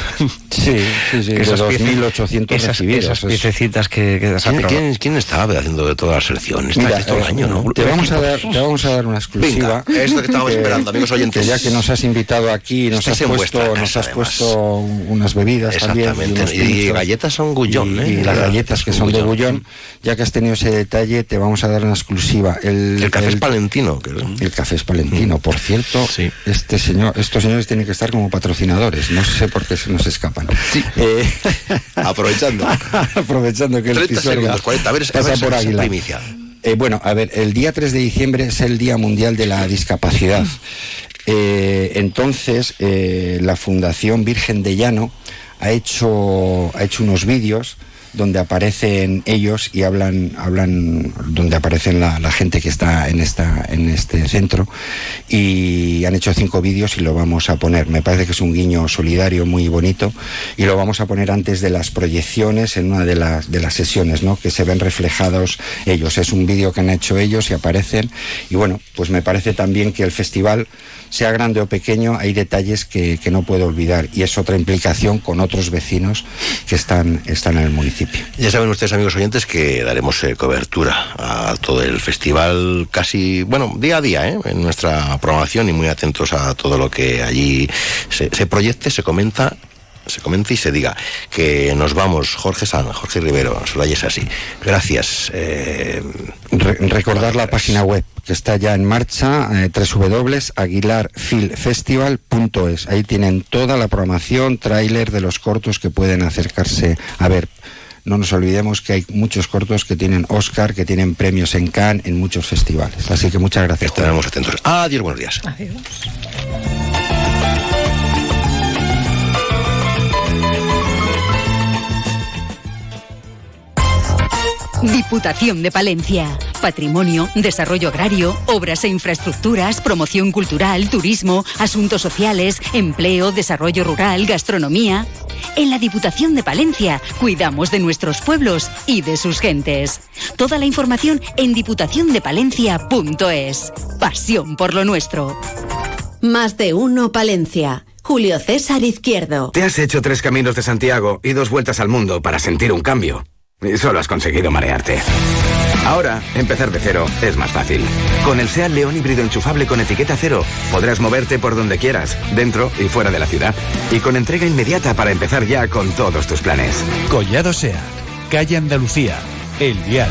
Sí, sí, sí, de 2.800 esas, esas Es- piececitas que, que ¿Quién, quién, quién estaba haciendo de toda la selección? Está Mira, todo el eh, año, ¿no? Te vamos, a dar, te vamos a dar una exclusiva. Venga, esto que estábamos esperando, amigos oyentes. ya que nos has invitado aquí, nos Estáis has puesto, nos has además. puesto unas bebidas también. Exactamente. unos Y, pinchos. galletas son gullón, Y- ¿eh? y las galletas que son de bullón, ya que has tenido ese detalle, te vamos a dar una exclusiva. El, El café es palentino. Que- el café es palentino, por cierto. Este señor, estos señores tienen que estar como patrocinadores. No sé por qué se nos escapan. Eh, Aprovechando. aprovechando que el 30 Pisuerga segundos, 40. A ver, pasa ver, por Águila. primicia. Eh, bueno, a ver, el día 3 de diciembre es el Día Mundial de la Discapacidad. Eh, entonces, la Fundación Virgen de Llano ha hecho, ha hecho unos vídeos donde aparecen ellos y hablan, hablan donde aparecen la, gente que está en esta, en este centro y han hecho cinco vídeos y lo vamos a poner. Me parece que es un guiño solidario muy bonito y lo vamos a poner antes de las proyecciones en una de las, de las sesiones, ¿no? Que se ven reflejados ellos. Es un vídeo que han hecho ellos y aparecen y bueno, pues me parece también que el festival sea grande o pequeño, hay detalles que, que no puedo olvidar y es otra implicación con otros vecinos que están, están en el municipio. Ya saben ustedes, amigos oyentes, que daremos eh, cobertura a todo el festival casi, bueno, día a día, ¿eh? en nuestra programación y muy atentos a todo lo que allí se, se proyecte, se comenta se comente y se diga que nos vamos Jorge San, Jorge Rivero, Soraya es así. Gracias. eh, Re- recordar la página web que está ya en marcha, eh, www.aguilarfilmfestival.es. Ahí tienen toda la programación, tráiler de los cortos que pueden acercarse a ver. No nos olvidemos que hay muchos cortos que tienen Oscar, que tienen premios en Cannes, en muchos festivales. Así que muchas gracias. Estaremos atentos. Adiós, buenos días. Diputación de Palencia. Patrimonio, desarrollo agrario, obras e infraestructuras, promoción cultural, turismo, asuntos sociales, empleo, desarrollo rural, gastronomía. En la Diputación de Palencia cuidamos de nuestros pueblos y de sus gentes. Toda la información en diputaciondepalencia.es. Pasión por lo nuestro. Más de uno Palencia. Julio César Izquierdo. Te has hecho tres caminos de Santiago y dos vueltas al mundo para sentir un cambio. Y solo has conseguido marearte. Ahora, empezar de cero es más fácil. Con el SEAT León híbrido enchufable con etiqueta cero, podrás moverte por donde quieras, dentro y fuera de la ciudad. Y con entrega inmediata para empezar ya con todos tus planes. Collado Sea, calle Andalucía, El Vial.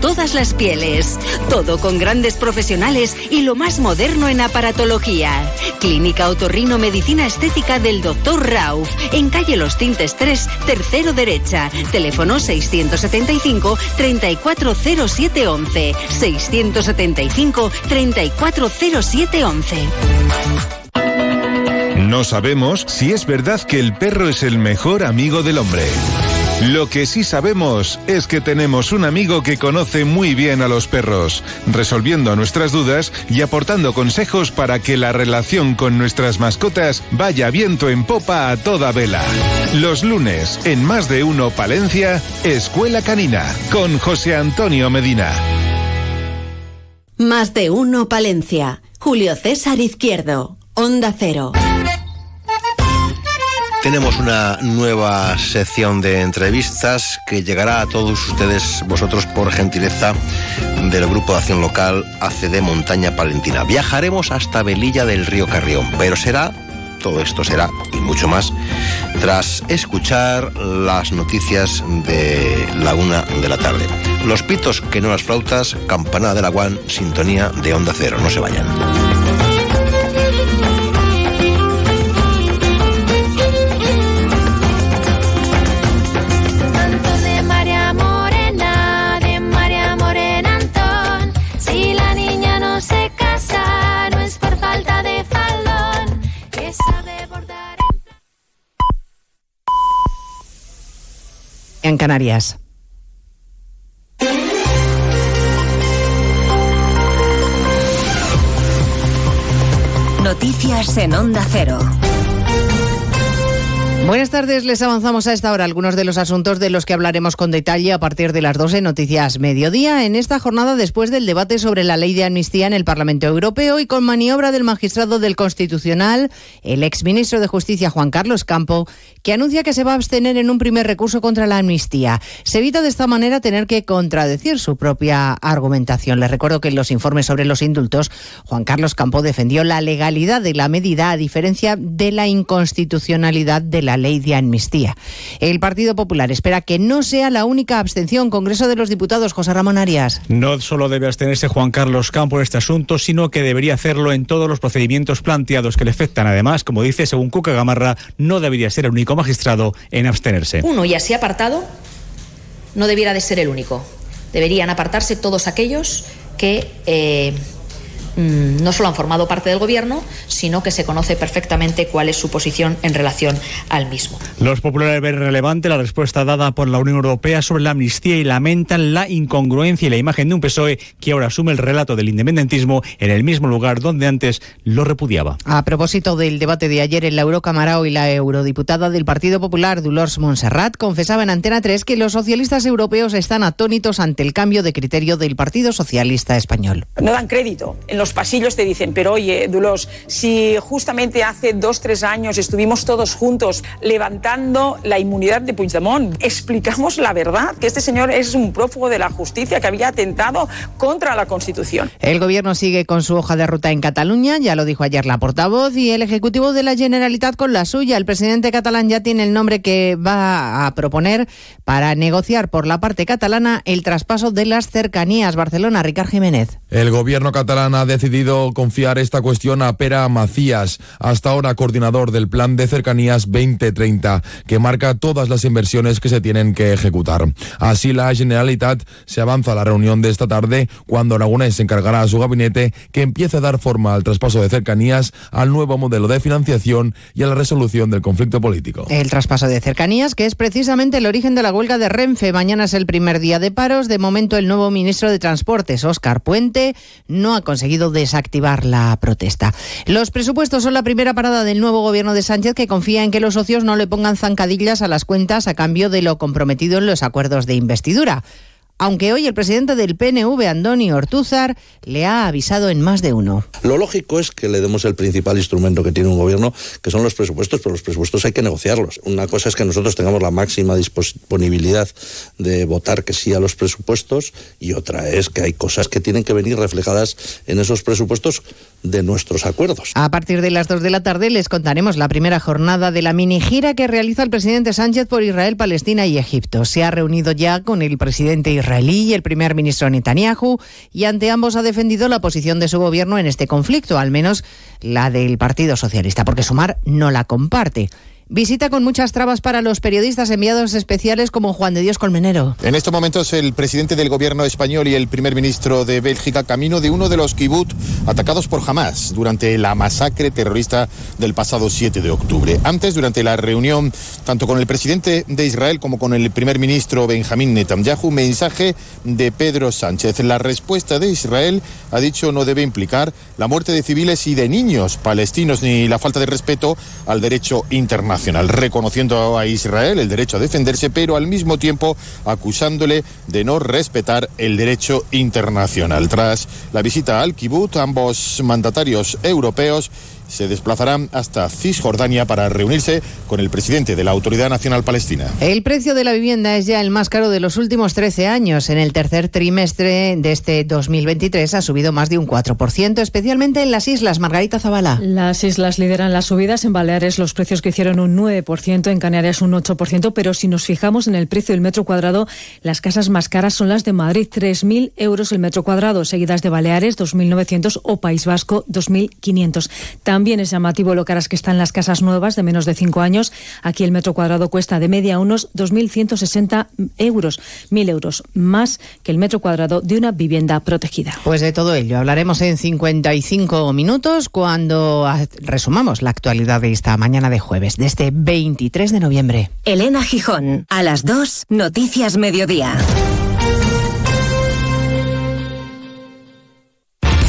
todas las pieles. Todo con grandes profesionales y lo más moderno en aparatología. Clínica Otorrino Medicina Estética del Dr. Rauf, en calle Los Tintes 3, tercero derecha. Teléfono 675 340711. 675 340711. No sabemos si es verdad que el perro es el mejor amigo del hombre. Lo que sí sabemos es que tenemos un amigo que conoce muy bien a los perros, resolviendo nuestras dudas y aportando consejos para que la relación con nuestras mascotas vaya viento en popa a toda vela. Los lunes, en Más de Uno Palencia, Escuela Canina, con José Antonio Medina. Más de Uno Palencia, Julio César Izquierdo, Onda Cero. Tenemos una nueva sección de entrevistas que llegará a todos ustedes, vosotros, por gentileza del Grupo de Acción Local ACD Montaña Palentina. Viajaremos hasta Velilla del Río Carrión, pero será, todo esto será y mucho más, tras escuchar las noticias de la una de la tarde. Los pitos que no las flautas, campanada de la guan, sintonía de onda cero. No se vayan. En Canarias. Noticias en Onda Cero. Buenas tardes, les avanzamos a esta hora algunos de los asuntos de los que hablaremos con detalle a partir de las 12 Noticias Mediodía en esta jornada después del debate sobre la ley de amnistía en el Parlamento Europeo y con maniobra del magistrado del Constitucional, el exministro de Justicia Juan Carlos Campo, que anuncia que se va a abstener en un primer recurso contra la amnistía. Se evita de esta manera tener que contradecir su propia argumentación. Les recuerdo que en los informes sobre los indultos, Juan Carlos Campo defendió la legalidad de la medida a diferencia de la inconstitucionalidad de la ley de amnistía. El Partido Popular espera que no sea la única abstención. Congreso de los Diputados, José Ramón Arias. No solo debe abstenerse Juan Carlos Campo en este asunto, sino que debería hacerlo en todos los procedimientos planteados que le afectan. Además, como dice, según Cuca Gamarra, no debería ser el único magistrado en abstenerse. Uno y así apartado no debiera de ser el único. Deberían apartarse todos aquellos que eh, no solo han formado parte del gobierno, sino que se conoce perfectamente cuál es su posición en relación al mismo. Los populares ven relevante la respuesta dada por la Unión Europea sobre la amnistía y lamentan la incongruencia y la imagen de un PSOE que ahora asume el relato del independentismo en el mismo lugar donde antes lo repudiaba. A propósito del debate de ayer en la Eurocámara, hoy la eurodiputada del Partido Popular, Dolors Montserrat, confesaba en Antena 3 que los socialistas europeos están atónitos ante el cambio de criterio del Partido Socialista Español. no dan crédito. En los pasillos te dicen, pero oye, Dulos, si justamente hace dos, tres años estuvimos todos juntos levantando la inmunidad de Puigdemont, explicamos la verdad, que este señor es un prófugo de la justicia que había atentado contra la Constitución. El gobierno sigue con su hoja de ruta en Cataluña, ya lo dijo ayer la portavoz, y el Ejecutivo de la Generalitat con la suya. El presidente catalán ya tiene el nombre que va a proponer para negociar por la parte catalana el traspaso de las cercanías. Barcelona, Ricard Jiménez. El gobierno catalán ha decidido confiar esta cuestión a Pera Macías, hasta ahora coordinador del Plan de Cercanías 2030, que marca todas las inversiones que se tienen que ejecutar. Así la Generalitat se avanza a la reunión de esta tarde, cuando Aragonés se encargará a su gabinete que empiece a dar forma al traspaso de cercanías, al nuevo modelo de financiación y a la resolución del conflicto político. El traspaso de cercanías, que es precisamente el origen de la huelga de Renfe. Mañana es el primer día de paros. De momento, el nuevo ministro de Transportes, Óscar Puente, no ha conseguido desactivar la protesta. Los presupuestos son la primera parada del nuevo gobierno de Sánchez, que confía en que los socios no le pongan zancadillas a las cuentas a cambio de lo comprometido en los acuerdos de investidura. Aunque hoy el presidente del PNV, Andoni Ortúzar, le ha avisado en más de uno. Lo lógico es que le demos el principal instrumento que tiene un gobierno, que son los presupuestos, pero los presupuestos hay que negociarlos. Una cosa es que nosotros tengamos la máxima disponibilidad de votar que sí a los presupuestos y otra es que hay cosas que tienen que venir reflejadas en esos presupuestos de nuestros acuerdos. A partir de las 2 de la tarde les contaremos la primera jornada de la mini gira que realiza el presidente Sánchez por Israel, Palestina y Egipto. Se ha reunido ya con el presidente israelí y el primer ministro Netanyahu y ante ambos ha defendido la posición de su gobierno en este conflicto, al menos la del Partido Socialista, porque Sumar no la comparte. Visita con muchas trabas para los periodistas enviados especiales como Juan de Dios Colmenero. En estos momentos el presidente del gobierno español y el primer ministro de Bélgica camino de uno de los kibbutz atacados por Hamas durante la masacre terrorista del pasado 7 de octubre. Antes, durante la reunión tanto con el presidente de Israel como con el primer ministro Benjamín Netanyahu, mensaje de Pedro Sánchez. La respuesta de Israel ha dicho no debe implicar la muerte de civiles y de niños palestinos ni la falta de respeto al derecho internacional, reconociendo a Israel el derecho a defenderse, pero al mismo tiempo acusándole de no respetar el derecho internacional. Tras la visita al kibbutz, ambos mandatarios europeos se desplazarán hasta Cisjordania para reunirse con el presidente de la Autoridad Nacional Palestina. El precio de la vivienda es ya el más caro de los últimos 13 años. En el tercer trimestre de este 2023 ha subido más de un 4%, especialmente en las islas. Margarita Zavala. Las islas lideran las subidas. En Baleares los precios que hicieron un 9%, en Canarias un 8%, pero si nos fijamos en el precio del metro cuadrado, las casas más caras son las de Madrid, 3.000 euros el metro cuadrado, seguidas de Baleares, 2.900 o País Vasco, 2.500. También es llamativo lo caras que están las casas nuevas de menos de cinco años. Aquí el metro cuadrado cuesta de media unos 2.160 euros, 1.000 euros más que el metro cuadrado de una vivienda protegida. Pues de todo ello hablaremos en 55 minutos cuando resumamos la actualidad de esta mañana de jueves, de este 23 de noviembre. Elena Gijón, a las 2, Noticias Mediodía.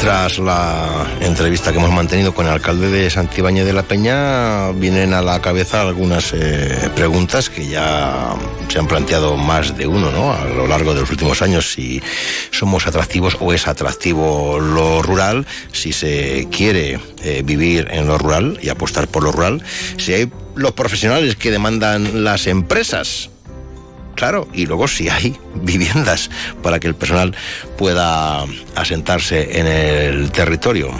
Tras la entrevista que hemos mantenido con el alcalde de Santibáñez de la Peña, vienen a la cabeza algunas eh, preguntas que ya se han planteado más de uno ¿no? a lo largo de los últimos años. Si somos atractivos o es atractivo lo rural, si se quiere eh, vivir en lo rural y apostar por lo rural, si hay los profesionales que demandan las empresas claro, y luego si hay viviendas para que el personal pueda asentarse en el territorio.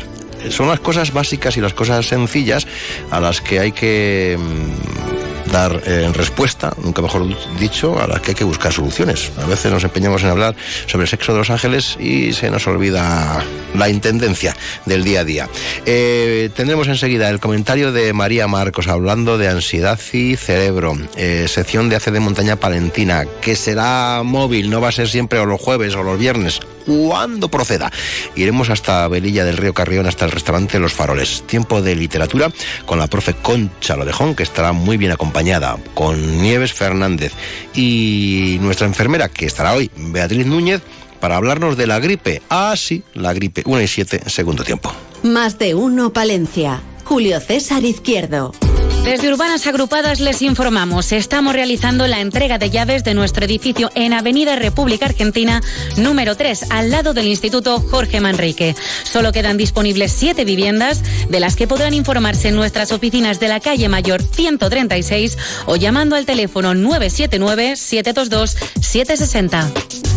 Son las cosas básicas y las cosas sencillas a las que hay que mm, dar eh, respuesta, nunca mejor dicho, a las que hay que buscar soluciones. A veces nos empeñamos en hablar sobre el sexo de los ángeles y se nos olvida la intendencia del día a día. Eh, tendremos enseguida el comentario de María Marcos hablando de ansiedad y cerebro, eh, sección de AC de Montaña Palentina, que será móvil, no va a ser siempre o los jueves o los viernes, cuando proceda. Iremos hasta Velilla del Río Carrión, hasta el restaurante Los Faroles. Tiempo de literatura con la profe Concha Lodejón, que estará muy bien acompañada, con Nieves Fernández y nuestra enfermera, que estará hoy, Beatriz Núñez, para hablarnos de la gripe. Ah, sí, la gripe. 1 y 7, segundo tiempo. Más de uno Palencia. Julio César Izquierdo. Desde Urbanas Agrupadas les informamos, estamos realizando la entrega de llaves de nuestro edificio en Avenida República Argentina número 3, al lado del Instituto Jorge Manrique. Solo quedan disponibles siete viviendas, de las que podrán informarse en nuestras oficinas de la calle Mayor 136 o llamando al teléfono 979-722-760.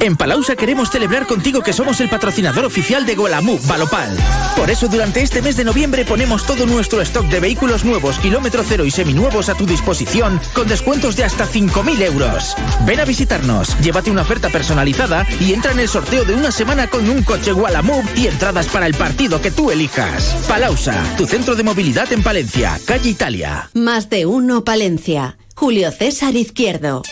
En Palausa queremos celebrar contigo que somos el patrocinador oficial de Golamú, Balopal. Por eso durante este mes de noviembre ponemos todo nuestro stock de vehículos nuevos, kilómetro cero y seminuevos a tu disposición con descuentos de hasta 5.000 euros. Ven a visitarnos, llévate una oferta personalizada y entra en el sorteo de una semana con un coche Gualamove y entradas para el partido que tú elijas. Palausa, tu centro de movilidad en Palencia, calle Italia. Más de uno Palencia. Julio César Izquierdo.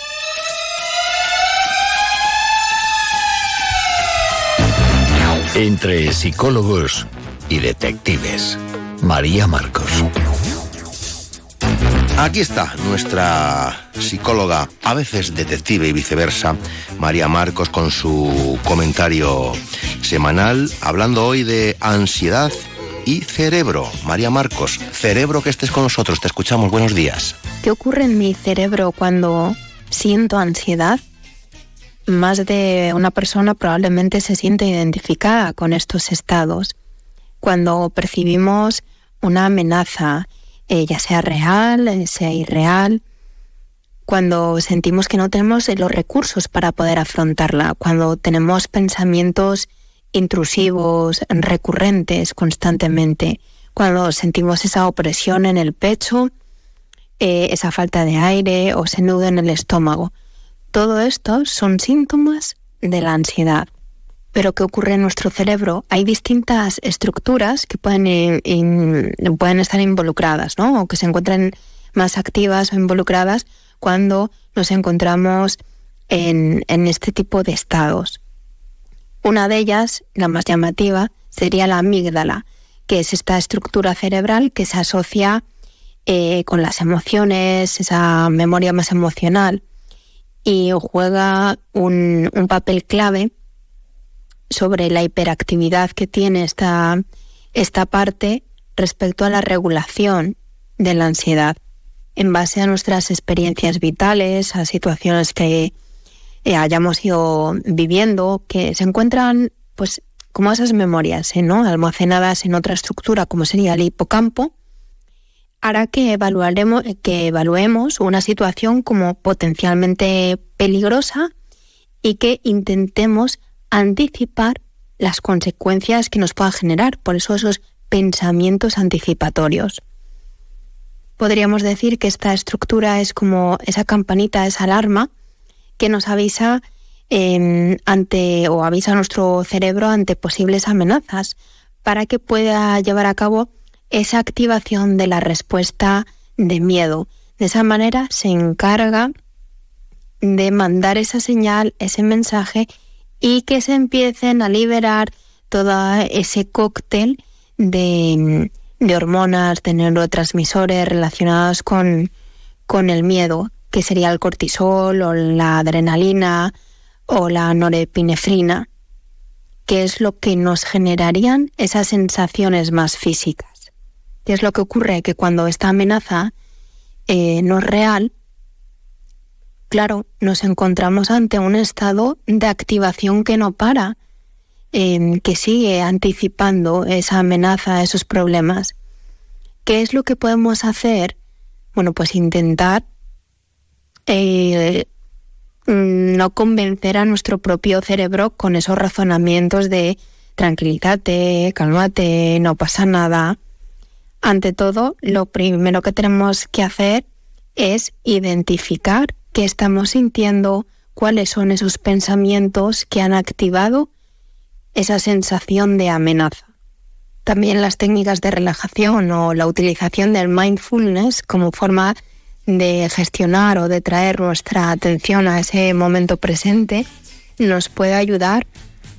Entre psicólogos y detectives. María Marcos. Aquí está nuestra psicóloga, a veces detective y viceversa, María Marcos, con su comentario semanal, hablando hoy de ansiedad y cerebro. María Marcos, cerebro que estés con nosotros, te escuchamos, buenos días. ¿Qué ocurre en mi cerebro cuando siento ansiedad? Más de una persona probablemente se siente identificada con estos estados. Cuando percibimos una amenaza, eh, ya sea real, eh, sea irreal, cuando sentimos que no tenemos eh, los recursos para poder afrontarla, cuando tenemos pensamientos intrusivos, recurrentes constantemente, cuando sentimos esa opresión en el pecho, esa falta de aire o ese nudo en el estómago. Todo esto son síntomas de la ansiedad. Pero ¿qué ocurre en nuestro cerebro? Hay distintas estructuras que pueden, pueden estar involucradas, ¿no? O que se encuentran más activas o involucradas cuando nos encontramos en, en este tipo de estados. Una de ellas, la más llamativa, sería la amígdala, que es esta estructura cerebral que se asocia eh, con las emociones, esa memoria más emocional, y juega un, un papel clave sobre la hiperactividad que tiene esta, esta parte respecto a la regulación de la ansiedad en base a nuestras experiencias vitales, a situaciones que eh, hayamos ido viviendo, que se encuentran pues como esas memorias, ¿eh? ¿no? almacenadas en otra estructura como sería el hipocampo, hará que, evaluaremos, que evaluemos una situación como potencialmente peligrosa y que intentemos anticipar las consecuencias que nos puedan generar, por eso esos pensamientos anticipatorios. Podríamos decir que esta estructura es como esa campanita, esa alarma que nos avisa em, ante o avisa a nuestro cerebro ante posibles amenazas para que pueda llevar a cabo esa activación de la respuesta de miedo. De esa manera se encarga de mandar esa señal, ese mensaje y que se empiecen a liberar todo ese cóctel de, hormonas, de neurotransmisores relacionados con, con el miedo, que sería el cortisol o la adrenalina o la norepinefrina, que es lo que nos generarían esas sensaciones más físicas. ¿Qué es lo que ocurre? Que cuando esta amenaza eh, no es real, claro, nos encontramos ante un estado de activación que no para, em, que sigue anticipando esa amenaza, esos problemas. ¿Qué es lo que podemos hacer? Bueno, pues intentar eh, no convencer a nuestro propio cerebro con esos razonamientos de tranquilízate, cálmate, no pasa nada. Ante todo, lo primero que tenemos que hacer es identificar qué estamos sintiendo, cuáles son esos pensamientos que han activado esa sensación de amenaza. También las técnicas de relajación o la utilización del mindfulness como forma de gestionar o de traer nuestra atención a ese momento presente nos puede ayudar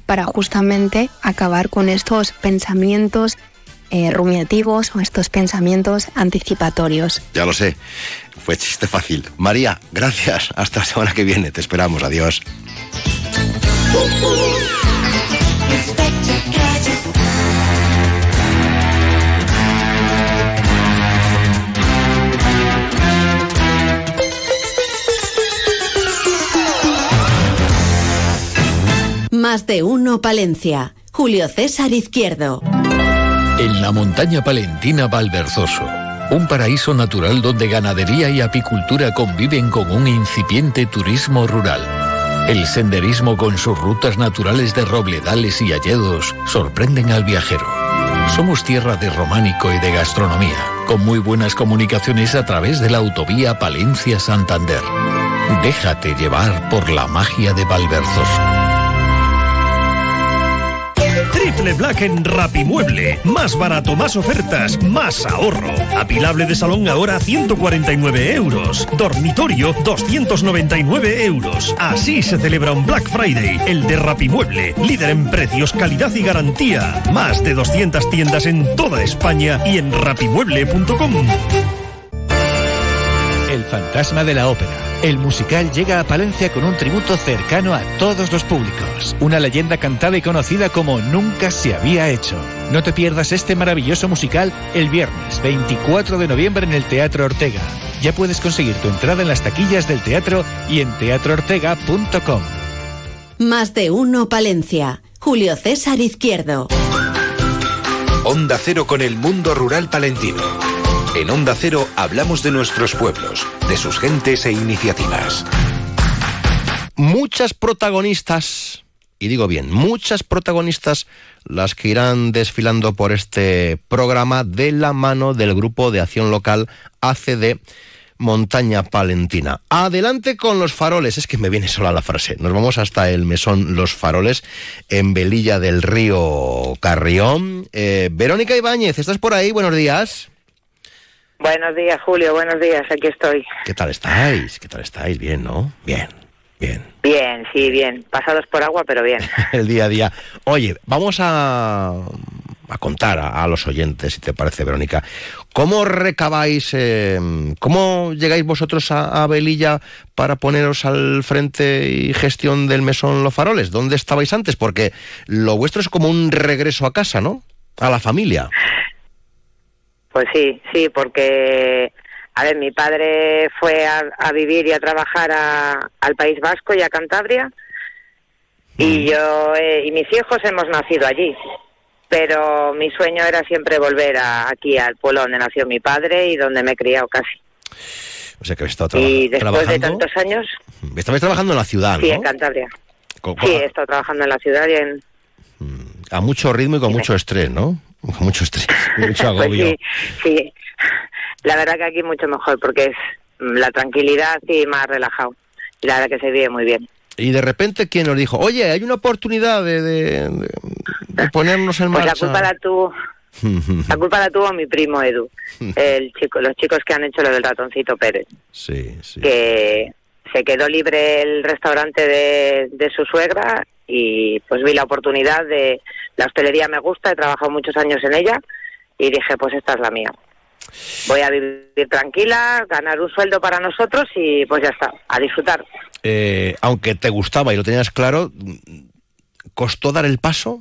para justamente acabar con estos pensamientos eh, rumiativos o estos pensamientos anticipatorios. Ya lo sé, fue chiste fácil. María, gracias. Hasta la semana que viene. Te esperamos. Adiós. Más de uno Palencia. Julio César Izquierdo. En la montaña palentina Valverzoso, un paraíso natural donde ganadería y apicultura conviven con un incipiente turismo rural. El senderismo con sus rutas naturales de robledales y alledos sorprenden al viajero. Somos tierra de románico y de gastronomía, con muy buenas comunicaciones a través de la autovía Palencia-Santander. Déjate llevar por la magia de Valverzoso. Triple Black en Rapimueble. Más barato, más ofertas, más ahorro. Apilable de salón ahora 149 euros. Dormitorio 299 euros. Así se celebra un Black Friday, el de Rapimueble. Líder en precios, calidad y garantía. Más de 200 tiendas en toda España y en rapimueble.com. fantasma de la ópera. El musical llega a Palencia con un tributo cercano a todos los públicos. Una leyenda cantada y conocida como nunca se había hecho. No te pierdas este maravilloso musical el viernes 24 de noviembre en el Teatro Ortega. Ya puedes conseguir tu entrada en las taquillas del teatro y en teatroortega.com. Más de uno Palencia. Julio César Izquierdo. Onda Cero con el mundo rural palentino. En Onda Cero hablamos de nuestros pueblos, de sus gentes e iniciativas. Muchas protagonistas, y digo bien, muchas protagonistas las que irán desfilando por este programa de la mano del Grupo de Acción Local ACD Montaña Palentina. Adelante con los faroles, es que me viene sola la frase. Nos vamos hasta el mesón Los Faroles en Velilla del Río Carrión. Eh, Verónica Ibáñez, ¿estás por ahí? Buenos días. Buenos días, Julio. Buenos días. Aquí estoy. ¿Qué tal estáis? ¿Qué tal estáis? Bien, ¿no? Bien, bien. Bien, sí, bien. Pasados por agua, pero bien. el día a día. Oye, vamos a, a contar a, a los oyentes, si te parece, Verónica. ¿Cómo recabáis, eh, cómo llegáis vosotros a, a Velilla para poneros al frente y gestión del mesón Los Faroles? ¿Dónde estabais antes? Porque lo vuestro es como un regreso a casa, ¿no? A la familia. Pues sí, sí, porque, a ver, mi padre fue a, a vivir y a trabajar a- al País Vasco y a Cantabria, y yo eh, y mis hijos hemos nacido allí. Pero mi sueño era siempre volver a- aquí al pueblo donde nació mi padre y donde me he criado casi. O sea que habéis estado traba- y después de trabajando. tantos años, Estabais trabajando en la ciudad, sí, ¿no? en Cantabria. Sí, he estado trabajando en la ciudad y en, A mucho ritmo y con mucho estrés, ¿no? Con mucho estrés, mucho Pues agobio. sí, sí. La verdad que aquí mucho mejor porque es mm, la tranquilidad y más relajado. Y la verdad que se vive muy bien. Y de repente, ¿quién nos dijo? Oye, hay una oportunidad de, de- de- de ponernos en Pues la marcha. culpa la tuvo, la culpa la tuvo mi primo Edu, el chico, los chicos que han hecho lo del ratoncito Pérez, Sí, sí. que se quedó libre el restaurante de, de su suegra y pues vi la oportunidad de la hostelería me gusta, he trabajado muchos años en ella y dije pues esta es la mía. Voy a vivir tranquila, ganar un sueldo para nosotros y pues ya está, a disfrutar. Eh, aunque te gustaba y lo tenías claro, ¿costó dar el paso?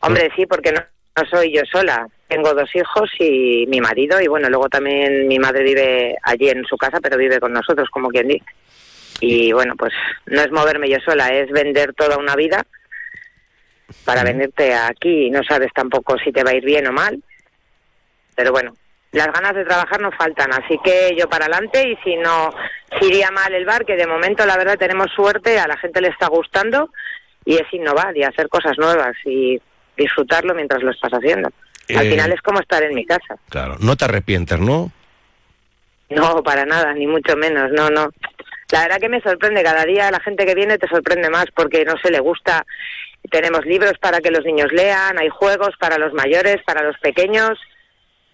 Hombre, sí, porque no, no soy yo sola. Tengo dos hijos y mi marido y bueno, luego también mi madre vive allí en su casa, pero vive con nosotros, como quien dice. Y bueno, pues no es moverme yo sola, es vender toda una vida para venirte aquí. No sabes tampoco si te va a ir bien o mal. Pero bueno, las ganas de trabajar no faltan, así que yo para adelante y si no, si iría mal el bar, que de momento la verdad tenemos suerte, a la gente le está gustando y es innovar y hacer cosas nuevas y disfrutarlo mientras lo estás haciendo. Al Eh. final es como estar en mi casa. Claro, no te arrepientes, ¿no? No, para nada, ni mucho menos, no, no. La verdad que me sorprende, cada día la gente que viene te sorprende más porque no se le gusta. Tenemos libros para que los niños lean, hay juegos para los mayores, para los pequeños.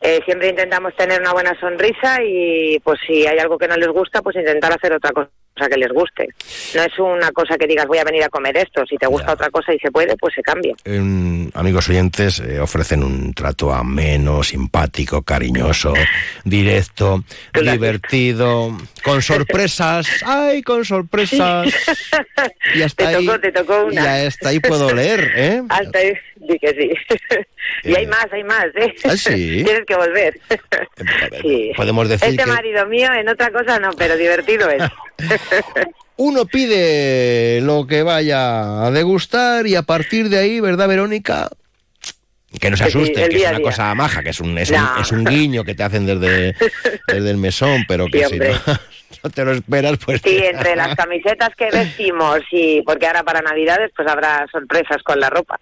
Eh, siempre intentamos tener una buena sonrisa y pues si hay algo que no les gusta, pues intentar hacer otra cosa que les guste. No es una cosa que digas voy a venir a comer esto, si te gusta otra cosa y se puede, pues se cambia. Eh, amigos oyentes eh, ofrecen un trato ameno, simpático, cariñoso, directo, divertido, con sorpresas. ¡Ay, con sorpresas! Y hasta Te ahí, tocó, te tocó una. y hasta ahí puedo leer, ¿eh? Hasta ahí, di que sí. y hay más, hay más, ¿eh? ¿Ah, sí? Tienes que volver. sí. Podemos decir Este que marido mío en otra cosa no, pero divertido es. Uno pide lo que vaya a degustar y a partir de ahí, ¿verdad, Verónica? Que no se Sí, sí, que es una día. cosa maja, que es un, es, un, No. es un guiño que te hacen desde, desde el mesón, pero que Sí, si no, te lo esperas, pues... Sí, te- entre las camisetas que vestimos y porque ahora para Navidades pues habrá sorpresas con la ropa.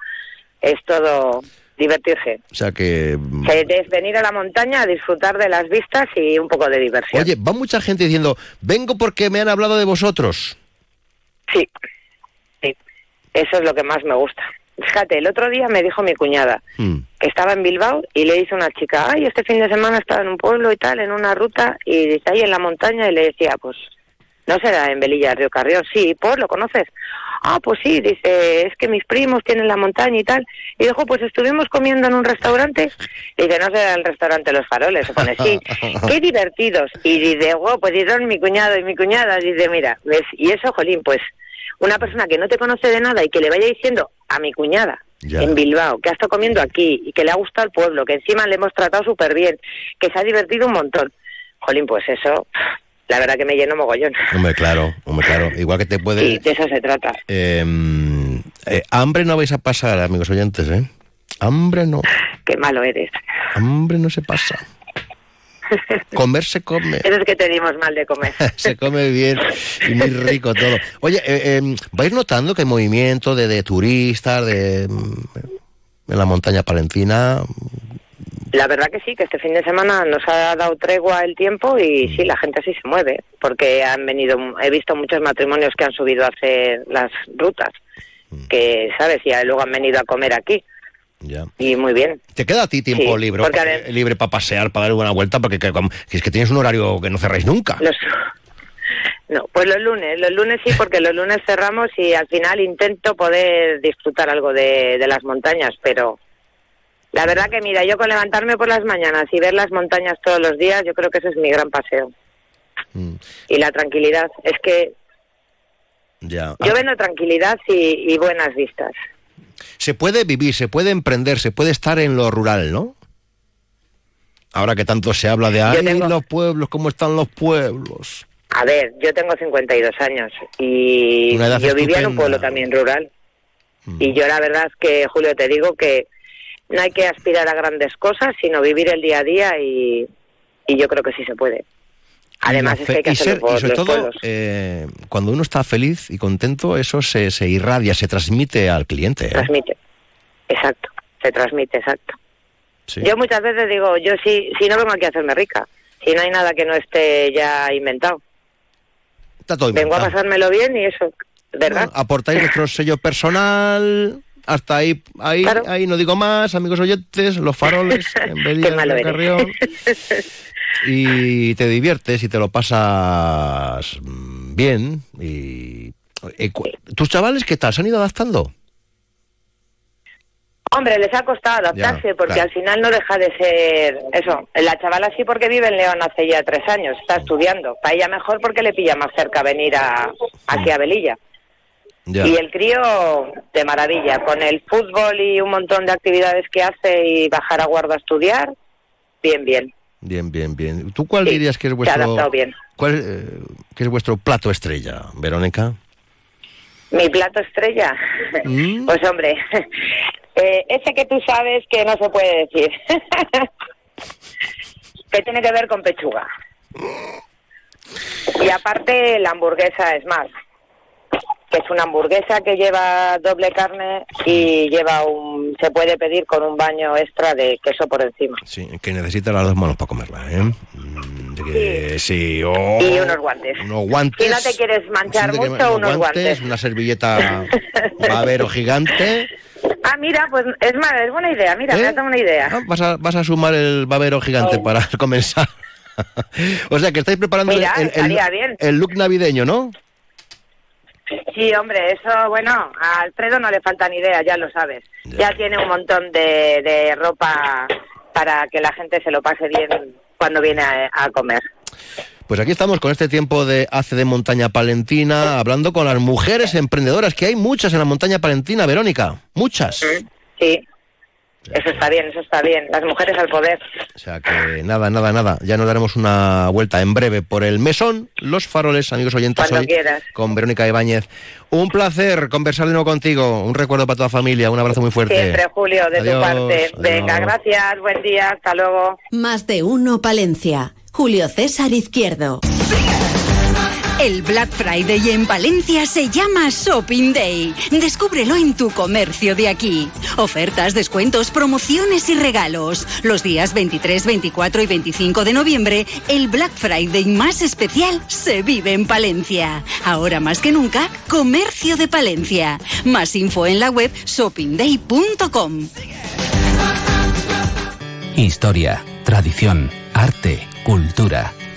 Es todo divertirse. O sea que... Se- Es venir a la montaña a disfrutar de las vistas y un poco de diversión. Oye, va mucha gente diciendo, vengo porque me han hablado de vosotros. Sí, sí. Eso es lo que más me gusta. Fíjate, el otro día me dijo mi cuñada Mm. que estaba en Bilbao y le dice una chica, ay, este fin de semana estaba en un pueblo y tal, en una ruta, y dice, ahí en la montaña, y le decía, pues, No será en Velilla, Río Carrión. Sí, ¿por? ¿Lo conoces? Ah, pues sí, dice, es que mis primos tienen la montaña y tal. Y dijo, pues estuvimos comiendo en un restaurante. Y dice, no será el restaurante Los Faroles. Se pone, sí, qué divertidos. Y dice, oh, pues dieron mi cuñado y mi cuñada. Dice, mira, ¿ves? Y eso, jolín, pues una persona que no te conoce de nada y que le vaya diciendo a mi cuñada Ya. en Bilbao, que ha estado comiendo aquí y que le ha gustado el pueblo, que encima le hemos tratado súper bien, que se ha divertido un montón. Jolín, pues eso, la verdad que me lleno mogollón. Hombre, claro, hombre, claro. Igual que te puede... Y de eso se trata. Eh, eh, hambre no vais a pasar, amigos oyentes, ¿eh? Hambre no. Qué malo eres. Hambre no se pasa. Comer se come. Eso es que te dimos mal de comer. se come bien y muy rico todo. Oye, eh, eh, ¿vais notando que hay movimiento de, de turistas de, mm, en la montaña palentina? La verdad que sí, que este fin de semana nos ha dado tregua el tiempo y sí, la gente sí se mueve, porque han venido, he visto muchos matrimonios que han subido a hacer las rutas, que, ¿sabes? Y luego han venido a comer aquí. Ya. Y muy bien. ¿Te queda a ti tiempo Sí, libre, eh, libre para pasear, para dar una vuelta? Porque que- como- que es que tienes un horario que no cerráis nunca. Los- no, pues los lunes, los lunes sí, porque los lunes cerramos y al final intento poder disfrutar algo de, de las montañas, pero la verdad que mira, yo con levantarme por las mañanas y ver las montañas todos los días, yo creo que ese es mi gran paseo. Mm. Y la tranquilidad, es que Ya. yo vendo tranquilidad y, y buenas vistas. Se puede vivir, se puede emprender, se puede estar en lo rural, ¿no? Ahora que tanto se habla de ay, tengo- los pueblos, cómo están los pueblos. A ver, yo tengo 52 años y yo vivía en un. Mm. pueblo también rural. Y yo la verdad es que, Julio, te digo que no hay que aspirar a grandes cosas, sino vivir el día a día y, y yo creo que sí se puede. Además es que hay que y ser- hacerlo por y sobre los todo, eh, cuando uno está feliz y contento, eso se, se irradia, se transmite al cliente. ¿eh? Transmite. Exacto, se transmite, exacto. Sí. Yo muchas veces digo, yo sí, si no vengo aquí a hacerme rica, si no hay nada que no esté ya inventado. Está todo Vengo a pasármelo bien y eso, ¿verdad? Aportáis vuestro sello personal. Hasta ahí, ahí, ahí no digo más, amigos oyentes, los faroles, en vez de. Carrión. y te diviertes y te lo pasas bien. Y, ¿Tus chavales qué tal? ¿Se han ido adaptando? Hombre, les ha costado adaptarse Ya, porque claro. al final no deja de ser eso. La chavala sí porque vive en León hace ya tres años, está estudiando. Para ella mejor porque le pilla más cerca venir a, aquí a Belilla. Ya. Y el crío de maravilla, con el fútbol y un montón de actividades que hace y bajar a guardo a estudiar, bien, bien. Bien, bien, bien. ¿Tú cuál Sí, dirías que es vuestro bien. cuál eh, que es vuestro plato estrella, Verónica? Mi plato estrella, Mm. pues hombre, eh, ese que tú sabes que no se puede decir, que tiene que ver con pechuga. Y aparte la hamburguesa es más, que es una hamburguesa que lleva doble carne y lleva un, se puede pedir con un baño extra de queso por encima. Sí, que necesita las dos manos para comerla, ¿eh? Mm, que- sí, oh, Y unos guantes. unos guantes. Si no te quieres manchar Sí, mucho, unos guantes. una servilleta babero gigante. Ah, mira, pues es, más, es buena idea, mira, me ¿Eh? has dado una idea. Ah, vas, a, vas a sumar el babero gigante para comenzar. o sea, que estáis preparando Mira, el, el look navideño, ¿no? Sí, hombre, eso, bueno, a Alfredo no le faltan ideas, ya lo sabes. Ya tiene un montón de, de ropa para que la gente se lo pase bien cuando viene a, a comer. Pues aquí estamos con este tiempo de Hace de Montaña Palentina, hablando con las mujeres emprendedoras, que hay muchas en la Montaña Palentina, Verónica. Muchas. Sí, eso está bien, eso está bien. Las mujeres al poder. O sea que nada, nada, nada. Ya nos daremos una vuelta en breve por el mesón, los faroles, amigos oyentes, Cuando hoy quieras. con Verónica Ibáñez. Un placer conversar de nuevo contigo. Un recuerdo para toda la familia. Un abrazo muy fuerte. Siempre, Julio, de Adiós, tu parte. Venga, adiós. gracias, buen día, hasta luego. Más de uno Palencia. Julio César Izquierdo. El Black Friday en Valencia se llama Shopping Day. Descúbrelo en tu comercio de aquí. Ofertas, descuentos, promociones y regalos. Los días 23, 24 y 25 de noviembre, el Black Friday más especial se vive en Palencia. Ahora más que nunca, Comercio de Palencia. Más info en la web shoppingday.com. Historia, tradición, arte, cultura.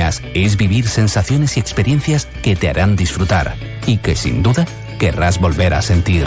es vivir sensaciones y experiencias que te harán disfrutar y que sin duda querrás volver a sentir.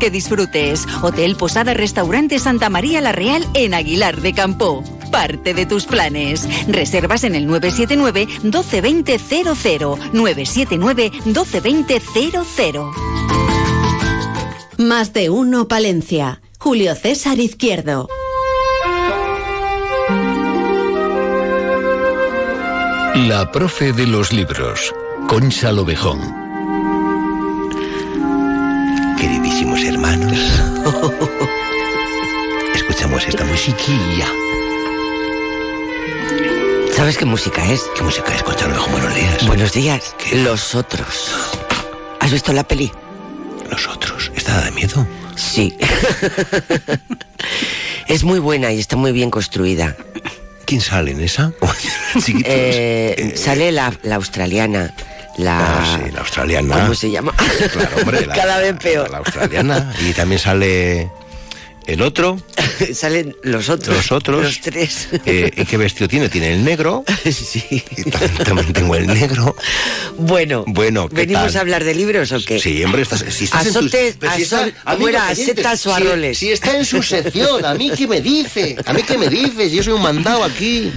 que disfrutes. Hotel Posada Restaurante Santa María La Real en Aguilar de Campo. Parte de tus planes. Reservas en el 979 1220 00 979 1220 00. Más de uno Palencia. Julio César Izquierdo. La profe de los libros, Concha Lobejón. Queridísimos hermanos, escuchamos esta musiquilla. ¿Sabes qué música es? ¿Qué música es, Concha Lobejón? Buenos días. Buenos días. Los otros. ¿Has visto la peli? Los otros. ¿Está de miedo? Sí. es muy buena y está muy bien construida. ¿Quién sale en esa? Chiquitos. Eh, sale la, la australiana. La, Ah, sí, la australiana. ¿Cómo se llama? Claro, hombre. la- Cada vez peor. La australiana. Y también sale el otro. Salen los otros. Los otros. Los tres. Eh, ¿y ¿Qué vestido tiene? Tiene el negro. sí. Y también, también tengo el negro. Bueno, Bueno, ¿qué ¿venimos tal? a hablar de libros o qué? Sí, hombre, estás, si estás en tus- Azotes, si está- oyentes, ¿Setas o si- arroles? Si, está en su sección, ¿a mí qué me dice? ¿A mí qué me dices? Yo soy un mandado aquí.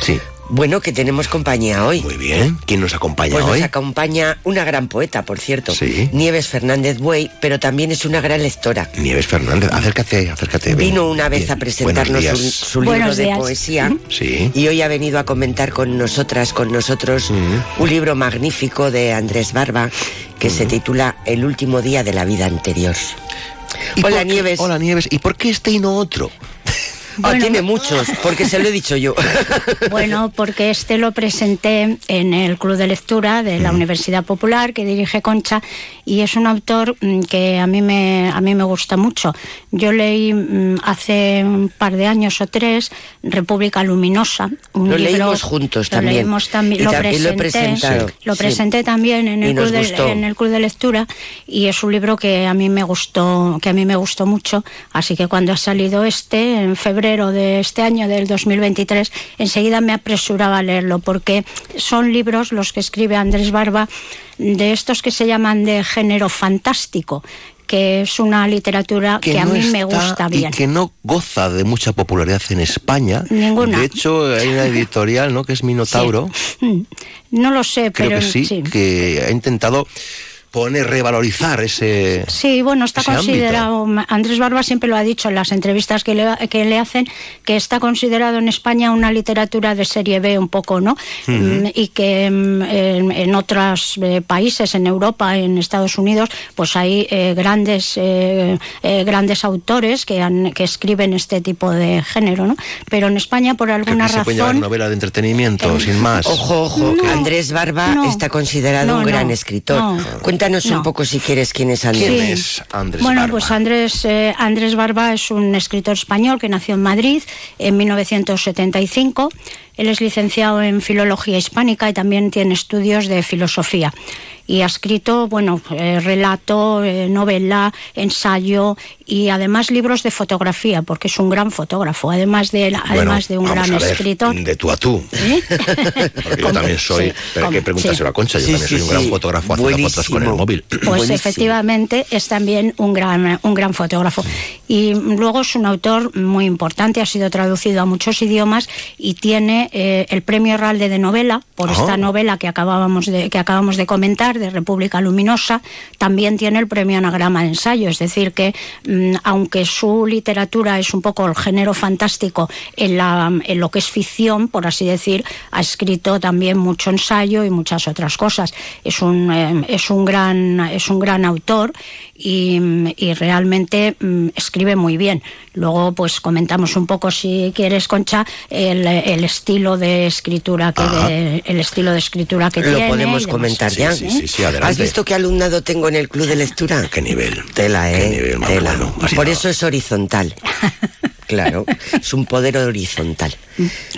sí. Bueno, que tenemos compañía hoy. Muy bien. ¿Quién nos acompaña Pues hoy? nos acompaña una gran poeta, por cierto. Sí. Nieves Fernández Buey, pero también es una gran lectora. Nieves Fernández, acércate, acércate. ven. Vino una vez Bien. a presentarnos su libro de poesía. Sí. Y hoy ha venido a comentar con nosotras, con nosotros, un libro magnífico de Andrés Barba que se titula El último día de la vida anterior. ¿Y Hola, Nieves. Hola Nieves. ¿Y por qué este y no otro? Ah, Bueno. tiene muchos, porque se lo he dicho yo. Bueno, porque este lo presenté en el Club de Lectura de la Universidad Popular que dirige Concha y es un autor mm, que a mí me a mí me gusta mucho. Yo leí mm, hace un par de años o tres República Luminosa, un Lo libro leímos juntos lo también. leímos también, Y lo también lo he presenté, presentado. lo Sí. presenté también en el, club de, en el Club de Lectura y es un libro que a mí me gustó que a mí me gustó mucho, así que cuando ha salido este en febrero de este año del 2023, enseguida me apresuraba a leerlo porque son libros los que escribe Andrés Barba de estos que se llaman de género fantástico que es una literatura que, a no mí me gusta bien. Y que no goza de mucha popularidad en España. Ninguna. De hecho, hay una editorial, ¿no? Que es Minotauro. No lo sé, Creo pero que sí, que ha intentado poner, revalorizar ese. Sí, bueno, está ámbito. considerado, Andrés Barba siempre lo ha dicho en las entrevistas que le, que le hacen, que está considerado en España una literatura de serie B un poco, ¿no? Mm, Y que mm, en, en otros eh, países, en Europa, en Estados Unidos, pues hay eh, grandes, eh, eh, grandes autores que, han, que escriben este tipo de género, ¿no? Pero en España, por alguna que se puede razón... novela de entretenimiento, sin más. Ojo, ojo, No, Andrés Barba no, está considerado no, un gran no, escritor. no. Cuéntanos No. un poco si quieres quién es Andrés. ¿Quién es Andrés bueno, pues Andrés, eh, Andrés Barba es un escritor español que nació en Madrid en 1975. Él es licenciado en filología hispánica y también tiene estudios de filosofía. Y ha escrito, bueno, eh, relato, eh, novela, ensayo y además libros de fotografía, porque es un gran fotógrafo, además de, además de un gran escritor. De tú a tú. porque yo también soy, pero hay que preguntárselo a Concha, yo también soy un gran fotógrafo haciendo fotos con el móvil. Pues efectivamente es también un gran, un gran fotógrafo. Y luego es un autor muy importante, ha sido traducido a muchos idiomas y tiene eh, el premio Ralde de novela por esta novela que acabábamos de, que acabamos de comentar de República Luminosa, también tiene el premio Anagrama de ensayo, es decir que mm, aunque su literatura es un poco el género fantástico en, la, en lo que es ficción, por así decir, ha escrito también mucho ensayo y muchas otras cosas. Es un, eh, es un, gran, es un gran autor y, y realmente mm, escribe muy bien. Luego, pues comentamos un poco, si quieres, Concha, el, el estilo de escritura que de- el estilo de escritura que Lo tiene. podemos comentar ya. sí, sí, sí, adelante. ¿Has visto qué alumnado tengo en el club de lectura? ¿Qué nivel? Tela, ¿eh? ¿Qué nivel más Tela. bueno? Así Por eso es horizontal. Claro, es un poder horizontal.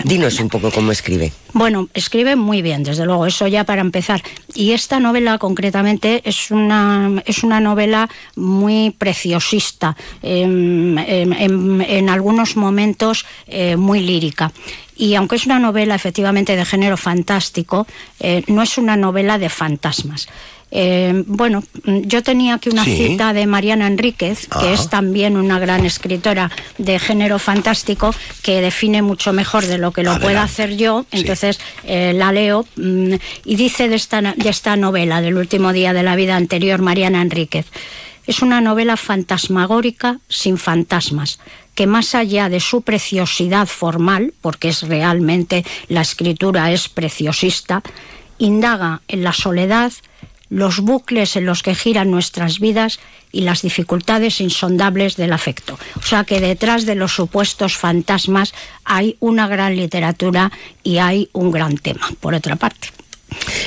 Dinos un poco cómo escribe. Bueno, escribe muy bien, desde luego, eso ya para empezar. Y esta novela concretamente es una, es una novela muy preciosista, em, em, em, en algunos momentos eh, muy lírica. Y aunque es una novela efectivamente de género fantástico, eh, no es una novela de fantasmas. Eh, bueno, yo tenía aquí una Sí. cita de Mariana Enríquez, que es también una gran escritora de género fantástico, que define mucho mejor de lo que lo pueda hacer yo. Entonces eh, la leo mm, y dice de esta, de esta novela, del último día de la vida anterior, Mariana Enríquez. Es una novela fantasmagórica sin fantasmas, que más allá de su preciosidad formal, porque es realmente la escritura es preciosista, indaga en la soledad, los bucles en los que giran nuestras vidas y las dificultades insondables del afecto. O sea que detrás de los supuestos fantasmas hay una gran literatura y hay un gran tema, por otra parte.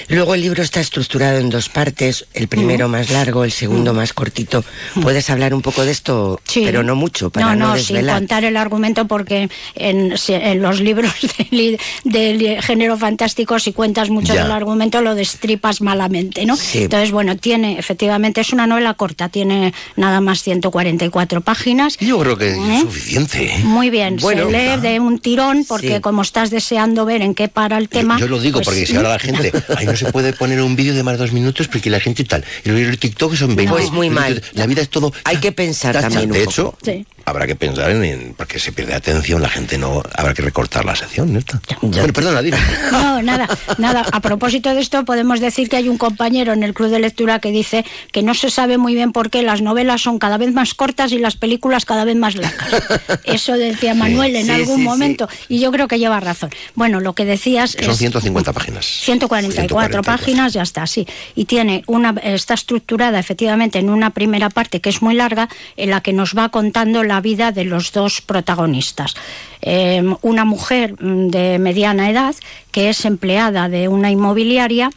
Luego el libro está estructurado en dos partes, el primero Mm. más largo, el segundo más cortito. ¿Puedes hablar un poco de esto? Sí. Pero no mucho, para no, no, sin desvelar. contar el argumento porque en, en los libros de, li- de género fantástico si cuentas mucho Ya. del argumento lo destripas malamente, ¿no? Sí. Entonces, bueno, tiene, efectivamente, es una novela corta, tiene nada más 144 páginas. Yo creo que ¿Eh? es suficiente. ¿eh? Muy bien, Bueno, se lee de un tirón porque Sí. como estás deseando ver en qué para el tema... Yo lo digo pues, porque si ahora la gente, ay, no se puede poner un vídeo de más de dos minutos porque la gente tal. Y el TikTok son 20. Pues muy mal. La vida es todo. Hay que pensar tacha. también un De poco. hecho, Sí. Habrá que pensar en, en- porque se pierde atención, la gente no. Habrá que recortar la sección, ¿no? Bueno, perdona, dime. No, nada, nada. A propósito de esto, podemos decir que hay un compañero en el club de lectura que dice que no se sabe muy bien por qué las novelas son cada vez más cortas y las películas cada vez más largas. Eso decía Manuel en Sí, algún sí, momento y yo creo que lleva razón. Bueno, lo que decías Son es 150 páginas. 144 páginas, ya está, sí. Y tiene una, está estructurada efectivamente en una primera parte que es muy larga, en la que nos va contando la vida de los dos protagonistas. Eh, una mujer mm, de mediana edad que es empleada de una inmobiliaria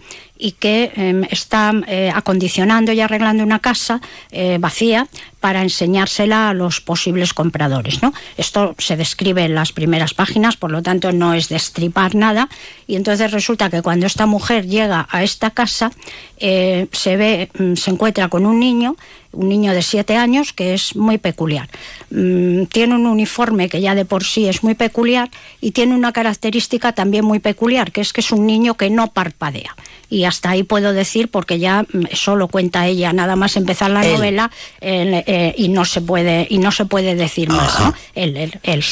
y que eh, está eh, acondicionando y arreglando una casa eh, vacía para enseñársela a los posibles compradores. ¿no? Esto se describe en las primeras páginas, por lo tanto no es destripar nada. Y entonces resulta que cuando esta mujer llega a esta casa, eh, se ve, mm, se encuentra con un niño, un niño de siete años que es muy peculiar. Mm, tiene un uniforme que ya de por sí es muy peculiar y tiene una característica también muy peculiar, que es que es un niño que no parpadea. Y hasta ahí puedo decir, porque ya mm, eso lo cuenta ella, nada más empezar la Él. novela eh, eh, y no se puede y no se puede decir más, ¿no? Él, él, él.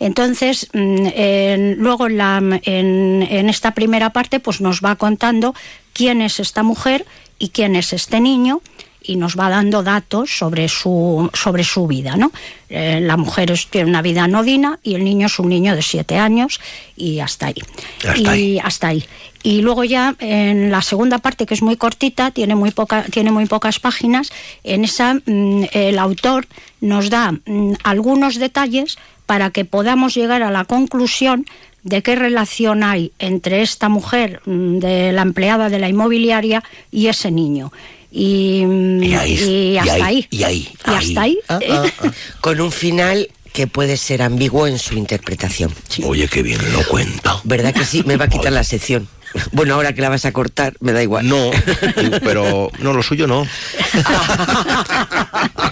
Entonces, mm, en- luego en, la- en- en esta primera parte, pues nos va contando quién es esta mujer y quién es este niño y nos va dando datos sobre su, sobre su vida, ¿no? Eh, la mujer tiene una vida anodina y el niño es un niño de siete años y hasta ahí. Hasta y hasta ahí. Y luego ya en la segunda parte, que es muy cortita, tiene muy, poca, tiene muy pocas páginas, en esa mm, el autor nos da mm, algunos detalles para que podamos llegar a la conclusión de qué relación hay entre esta mujer mm, de la empleada de la inmobiliaria y ese niño. Y, mm, Y ahí, y y hasta ahí, ahí. y ahí, Y hasta ahí. Con un final que puede ser ambiguo en su interpretación. Oye, qué bien lo cuento. ¿Verdad que sí? Me va a quitar la sección. Bueno, ahora que la vas a cortar, me da igual. No, pero no, lo suyo no.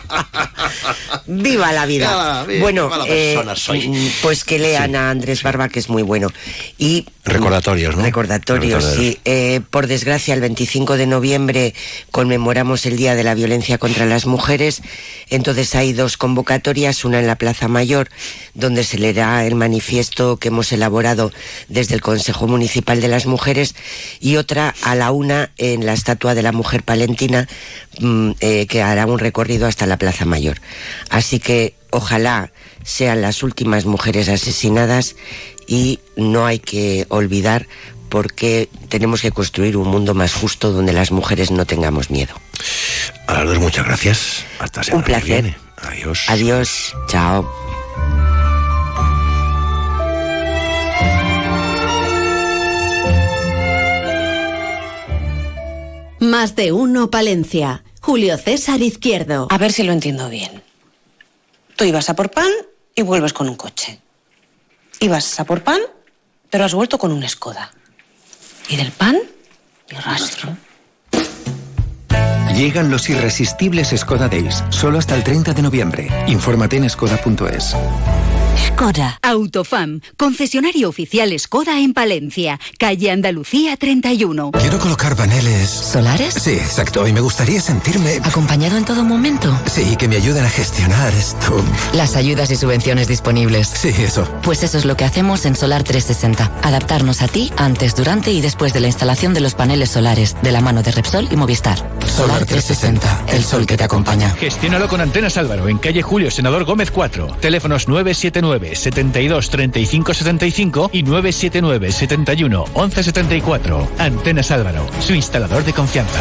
¡Viva la vida! Viva, bueno, viva la eh, persona soy. mm, pues que lean a Andrés Barba, que es muy bueno. Y Recordatorios, ¿no? Recordatorios, Recordatorios. sí. Eh, por desgracia, el 25 de noviembre conmemoramos el Día de la Violencia contra las Mujeres. Entonces hay dos convocatorias, una en la Plaza Mayor, donde se leerá el manifiesto que hemos elaborado desde el Consejo Municipal de las Mujeres, y otra a la una en la Estatua de la Mujer Palentina, mm, eh, que hará un recorrido hasta la Plaza Mayor. Así que ojalá sean las últimas mujeres asesinadas y no hay que olvidar porque tenemos que construir un mundo más justo donde las mujeres no tengamos miedo. A las dos, muchas gracias. Hasta Un semana que placer. viene. Adiós. Adiós, chao. Más de uno Palencia. Julio César Izquierdo. A ver si lo entiendo bien. Tú ibas a por pan y vuelves con un coche. Ibas a por pan, pero has vuelto con un Skoda. Y del pan, ni rastro. Llegan los irresistibles Skoda Days, solo hasta el 30 de noviembre. Infórmate en skoda.es. Skoda. Autofam, concesionario oficial Skoda en Palencia, calle Andalucía 31. Quiero colocar paneles. ¿Solares? Sí, exacto. Y me gustaría sentirme. ¿Acompañado en todo momento? Sí, que me ayuden a gestionar esto. Las ayudas y subvenciones disponibles. Sí, eso. Pues eso es lo que hacemos en Solar 360. Adaptarnos a ti antes, durante y después de la instalación de los paneles solares, de la mano de Repsol y Movistar. Solar 360, el sol que te acompaña. Gestiónalo con Antenas Álvaro en calle Julio Senador Gómez 4. Teléfonos 979 72 35 75 y 979 71 11 74. Antenas Álvaro, su instalador de confianza.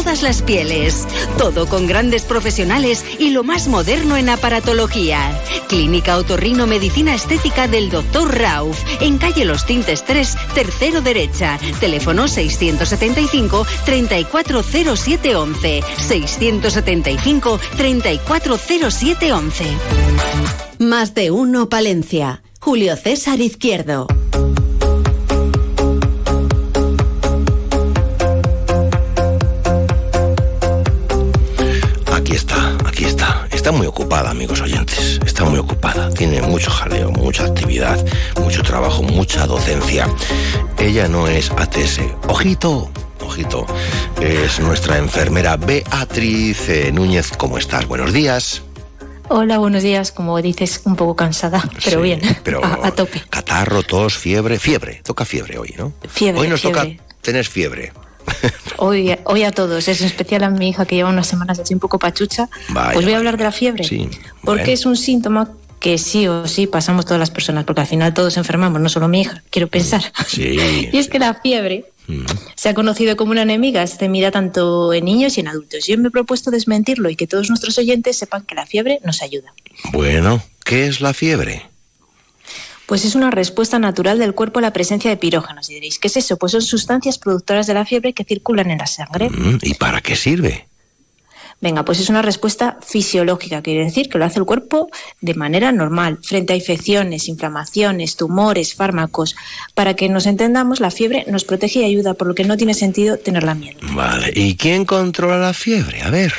todas las pieles. Todo con grandes profesionales y lo más moderno en aparatología. Clínica Otorrino Medicina Estética del Dr. Rauf, en calle Los Tintes 3, tercero derecha. Teléfono 675 340711. 675 340711. Más de uno Palencia. Julio César Izquierdo. Está. Muy ocupada, amigos oyentes. Está muy ocupada. Tiene mucho jaleo, mucha actividad, mucho trabajo, mucha docencia. Ella no es ATS. Ojito, ojito. Es nuestra enfermera Beatriz eh, Núñez. ¿Cómo estás? Buenos días. Hola, buenos días. Como dices, un poco cansada, pero Sí, bien, pero- a, a tope. Catarro, tos, fiebre. Fiebre. Toca fiebre hoy, ¿no? Fiebre, Hoy nos fiebre. toca tener fiebre. Hoy, hoy a todos, es en especial a mi hija que lleva unas semanas así un poco pachucha. Vaya, pues voy a hablar de la fiebre, Sí. porque bueno. es un síntoma que sí o sí pasamos todas las personas, porque al final todos enfermamos, no solo mi hija, quiero pensar. Sí. Y es que la fiebre se ha conocido como una enemiga temida tanto en niños y en adultos. Yo me he propuesto desmentirlo y que todos nuestros oyentes sepan que la fiebre nos ayuda. Bueno, ¿qué es la fiebre? Pues es una respuesta natural del cuerpo a la presencia de pirógenos. Y diréis, ¿qué es eso? Pues son sustancias productoras de la fiebre que circulan en la sangre. Mm, ¿Y para qué sirve? Venga, pues es una respuesta fisiológica, quiere decir que lo hace el cuerpo de manera normal, frente a infecciones, inflamaciones, tumores, fármacos. Para que nos entendamos, la fiebre nos protege y ayuda, por lo que no tiene sentido tenerla miedo. Vale. ¿Y quién controla la fiebre? A ver.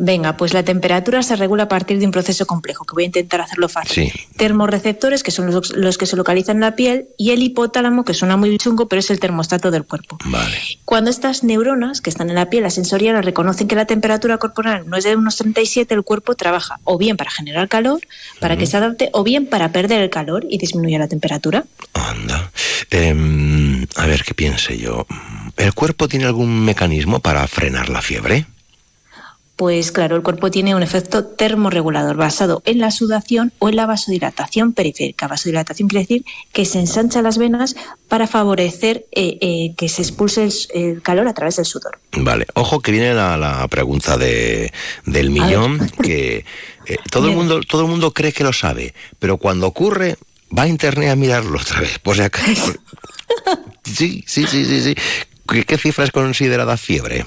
Venga, pues la temperatura se regula a partir de un proceso complejo, que voy a intentar hacerlo fácil. Sí. Termorreceptores, que son los, los que se localizan en la piel, y el hipotálamo, que suena muy chungo, pero es el termostato del cuerpo. Vale. Cuando estas neuronas que están en la piel, las sensoriales, reconocen que la temperatura corporal no es de unos 37, el cuerpo trabaja o bien para generar calor, para que se adapte, o bien para perder el calor y disminuya la temperatura. Anda. Em, a ver, ¿qué piense yo? ¿El cuerpo tiene algún mecanismo para frenar la fiebre? Pues claro, el cuerpo tiene un efecto termorregulador basado en la sudación o en la vasodilatación periférica. Vasodilatación quiere decir que se ensancha las venas para favorecer eh, eh, que se expulse el, el, calor a través del sudor. Vale, ojo que viene la, la pregunta de, del millón, que eh, todo, el mundo, todo el mundo cree que lo sabe, pero cuando ocurre va a internet a mirarlo otra vez, por si acaso. Sí, sí, sí, sí, sí. ¿Qué, qué cifra es considerada fiebre?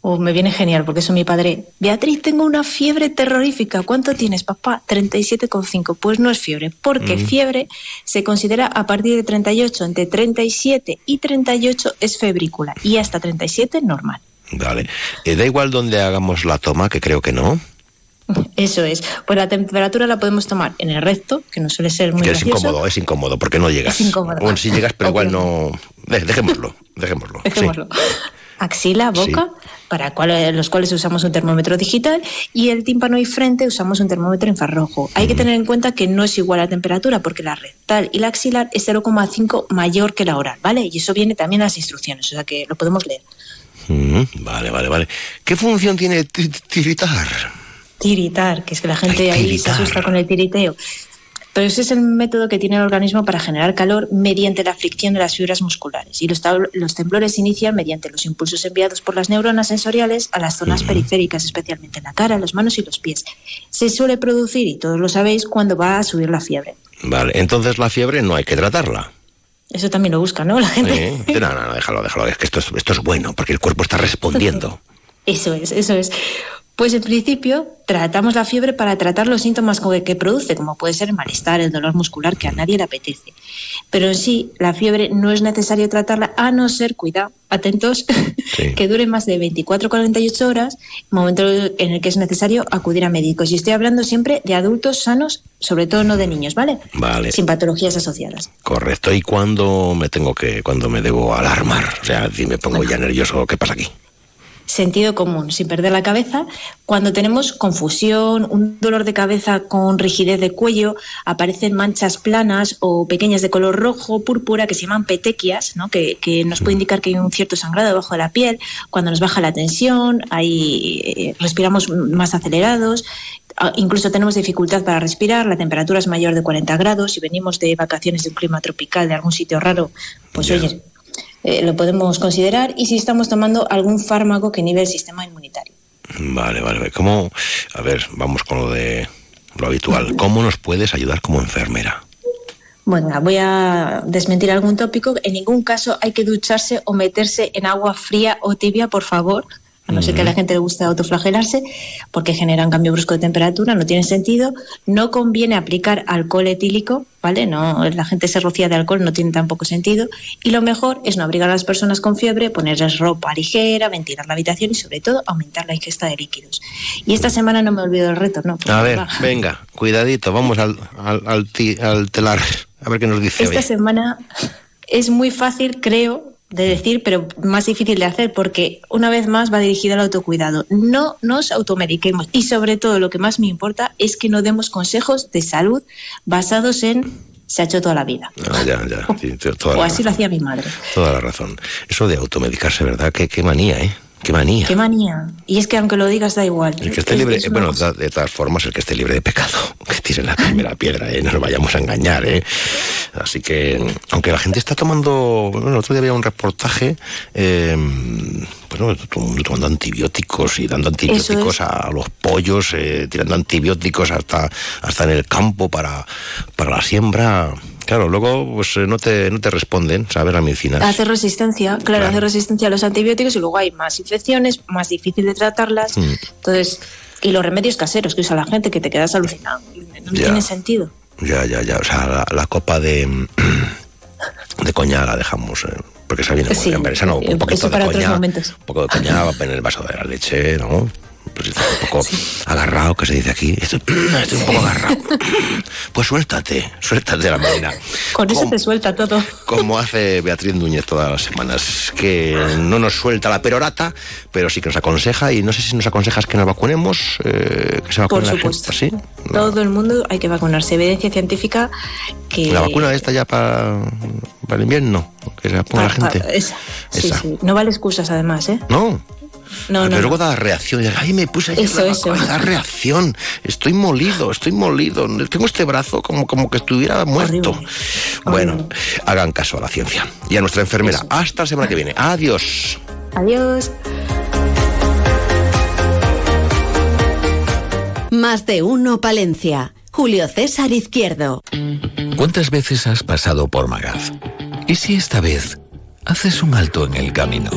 Oh, me viene genial, porque eso mi padre. Beatriz, tengo una fiebre terrorífica. ¿Cuánto tienes, papá? 37,5. Pues no es fiebre, porque Mm. fiebre se considera a partir de 38. Entre 37 y 38 es febrícula y hasta 37 normal. Vale. Eh, da igual donde hagamos la toma, que creo que no. Eso es. Pues la temperatura la podemos tomar en el recto, que no suele ser muy que es gracioso. incómodo, es incómodo, porque no llegas. Es incómodo. Bueno, sí llegas, pero igual no. De- dejémoslo, dejémoslo. sí. Dejémoslo. Axila, boca, para cual- los cuales usamos un termómetro digital, y el tímpano y frente usamos un termómetro infrarrojo. Hay que tener en cuenta que no es igual la temperatura, porque la rectal y la axilar es 0,5 mayor que la oral, ¿vale? Y eso viene también en las instrucciones, o sea que lo podemos leer. Mm, vale, vale, vale. ¿Qué función tiene ti- tiritar? Tiritar, que es que la gente ahí se asusta con el tiriteo. Pero ese es el método que tiene el organismo para generar calor mediante la fricción de las fibras musculares. Y los, temblores se inician mediante los impulsos enviados por las neuronas sensoriales a las zonas periféricas, especialmente en la cara, las manos y los pies. Se suele producir, y todos lo sabéis, cuando va a subir la fiebre. Vale, entonces la fiebre no hay que tratarla. Eso también lo busca, ¿no? La gente. ¿eh? No, no, no, déjalo, déjalo. Es que esto es, esto es bueno, porque el cuerpo está respondiendo. Eso es, eso es. Pues en principio tratamos la fiebre para tratar los síntomas que produce, como puede ser el malestar, el dolor muscular, que a nadie le apetece. Pero en sí, la fiebre no es necesario tratarla a no ser, cuidado, atentos, que dure más de 24-48 horas, momento en el que es necesario acudir a médicos. Y estoy hablando siempre de adultos sanos, sobre todo no de niños, ¿vale? Vale. Sin patologías asociadas. Correcto. ¿Y cuándo me tengo que, cuándo me debo alarmar? O sea, si me pongo ya nervioso, ¿qué pasa aquí? Sentido común, sin perder la cabeza. Cuando tenemos confusión, un dolor de cabeza con rigidez de cuello, aparecen manchas planas o pequeñas de color rojo, púrpura, que se llaman petequias, ¿no? que, que nos puede indicar que hay un cierto sangrado debajo de la piel. Cuando nos baja la tensión, hay, eh, respiramos más acelerados. Incluso tenemos dificultad para respirar, la temperatura es mayor de 40 grados. Si venimos de vacaciones de un clima tropical, de algún sitio raro, pues oye, eh, lo podemos considerar y si estamos tomando algún fármaco que inhibe el sistema inmunitario. Vale, vale. vale. ¿Cómo? A ver, vamos con lo de lo habitual. ¿Cómo nos puedes ayudar como enfermera? Bueno, voy a desmentir algún tópico. En ningún caso hay que ducharse o meterse en agua fría o tibia, por favor. A no ser que a la gente le guste autoflagelarse, porque genera un cambio brusco de temperatura, no tiene sentido. No conviene aplicar alcohol etílico, ¿vale? No, la gente se rocía de alcohol, no tiene tampoco sentido. Y lo mejor es no abrigar a las personas con fiebre, ponerles ropa ligera, ventilar la habitación y sobre todo aumentar la ingesta de líquidos. Y esta semana no me olvido del reto, ¿no? A ver, venga, cuidadito, vamos al, al, al, ti- al telar. A ver qué nos dice Esta hoy. semana es muy fácil, creo, de decir, pero más difícil de hacer porque una vez más va dirigido al autocuidado. No nos automediquemos y sobre todo lo que más me importa es que no demos consejos de salud basados en se ha hecho toda la vida. Ah, ya, ya. sí, t- toda, O así lo hacía mi madre. toda la razón. Eso de automedicarse, ¿verdad? Qué, qué manía, ¿eh? Qué manía. Qué manía. Y es que aunque lo digas da igual. El que esté Es- libre, es bueno, da- de todas formas, el que esté libre de pecado, que tire la primera piedra, ¿eh? no nos vayamos a engañar, ¿eh? Así que, aunque la gente está tomando, bueno, el otro día había un reportaje, eh, bueno, tomando antibióticos y dando antibióticos es. a los pollos, eh, tirando antibióticos hasta, hasta en el campo para, para la siembra. Claro, luego pues eh, no te, no te responden, ¿sabes? Las medicinas. Hace resistencia, claro, hace resistencia a los antibióticos y luego hay más infecciones, más difícil de tratarlas. Mm. Entonces, y los remedios caseros que usa la gente, que te quedas alucinado. No Ya. tiene sentido. Ya, ya, ya. O sea, la, la copa de, de coña la dejamos. eh, porque esa viene muy Sí, bien. Pero esa no, un poquito de coña. Un poco de coña va en el vaso de la leche, ¿no? Pues está un poco agarrado, que se dice aquí. Estoy, estoy un poco agarrado. Pues suéltate, suéltate la melena. Con eso te suelta todo. Como hace Beatriz Núñez todas las semanas, que no nos suelta la perorata, pero sí que nos aconseja, y no sé si nos aconsejas que nos vacunemos, eh, que se Por vacune la supuesto. gente, ¿sí? Todo el mundo hay que vacunarse. Evidencia científica que. La vacuna esta ya para, para el invierno, que se la ponga la pa- gente. esa. Sí, Esa. sí. No vale excusas además, ¿eh? No, No, Pero no, luego da reacción. y, Ay, me puse ayer Eso, la eso. vacuna", da reacción. Estoy molido, estoy molido. Tengo este brazo como, como que estuviera muerto. Bueno, hagan caso a la ciencia. Y a nuestra enfermera. Hasta la semana que viene. Adiós. Adiós. Más de uno Palencia. Julio César Izquierdo. ¿Cuántas veces has pasado por Magaz? ¿Y si esta vez haces un alto en el camino?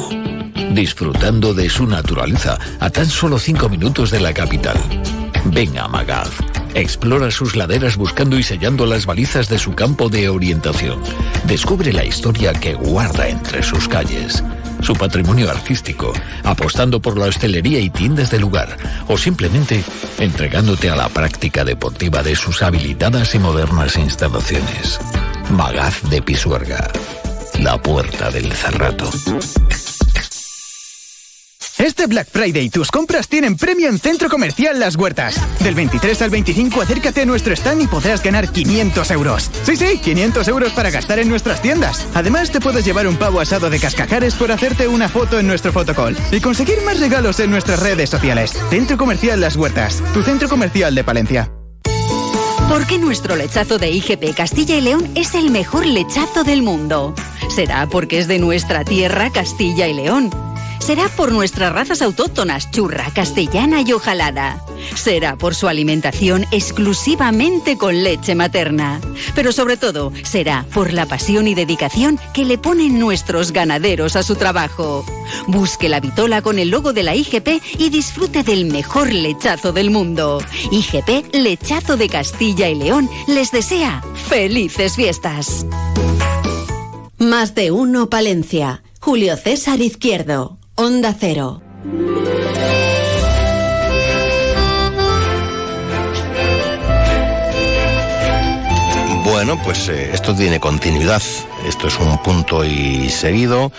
Disfrutando de su naturaleza a tan solo cinco minutos de la capital. Ven a Magaz. Explora sus laderas buscando y sellando las balizas de su campo de orientación. Descubre la historia que guarda entre sus calles, su patrimonio artístico, apostando por la hostelería y tiendas del lugar, o simplemente entregándote a la práctica deportiva de sus habilitadas y modernas instalaciones. Magaz de Pisuerga, la puerta del Cerrato. Este Black Friday tus compras tienen premio en Centro Comercial Las Huertas. Del 23 al 25 acércate a nuestro stand y podrás ganar 500 euros. Sí, sí, 500 euros para gastar en nuestras tiendas. Además te puedes llevar un pavo asado de cascajares por hacerte una foto en nuestro fotocall y conseguir más regalos en nuestras redes sociales. Centro Comercial Las Huertas, tu centro comercial de Palencia. ¿Por qué nuestro lechazo de IGP Castilla y León es el mejor lechazo del mundo? ¿Será porque es de nuestra tierra Castilla y León? ¿Será por nuestras razas autóctonas churra, castellana y ojalada? ¿Será por su alimentación exclusivamente con leche materna? Pero sobre todo, será por la pasión y dedicación que le ponen nuestros ganaderos a su trabajo. Busque la vitola con el logo de la IGP y disfrute del mejor lechazo del mundo. IGP Lechazo de Castilla y León les desea felices fiestas. Más de uno Palencia. Julio César Izquierdo. Onda Cero. Bueno, pues eh, esto tiene continuidad. Esto es un punto y seguido,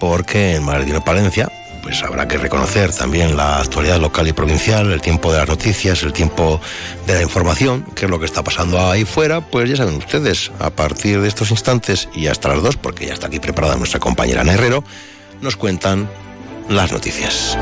porque en Madrid Palencia, pues habrá que reconocer también la actualidad local y provincial, el tiempo de las noticias, el tiempo de la información, que es lo que está pasando ahí fuera, pues ya saben ustedes, a partir de estos instantes y hasta las dos, porque ya está aquí preparada nuestra compañera Ana Herrero, nos cuentan las noticias.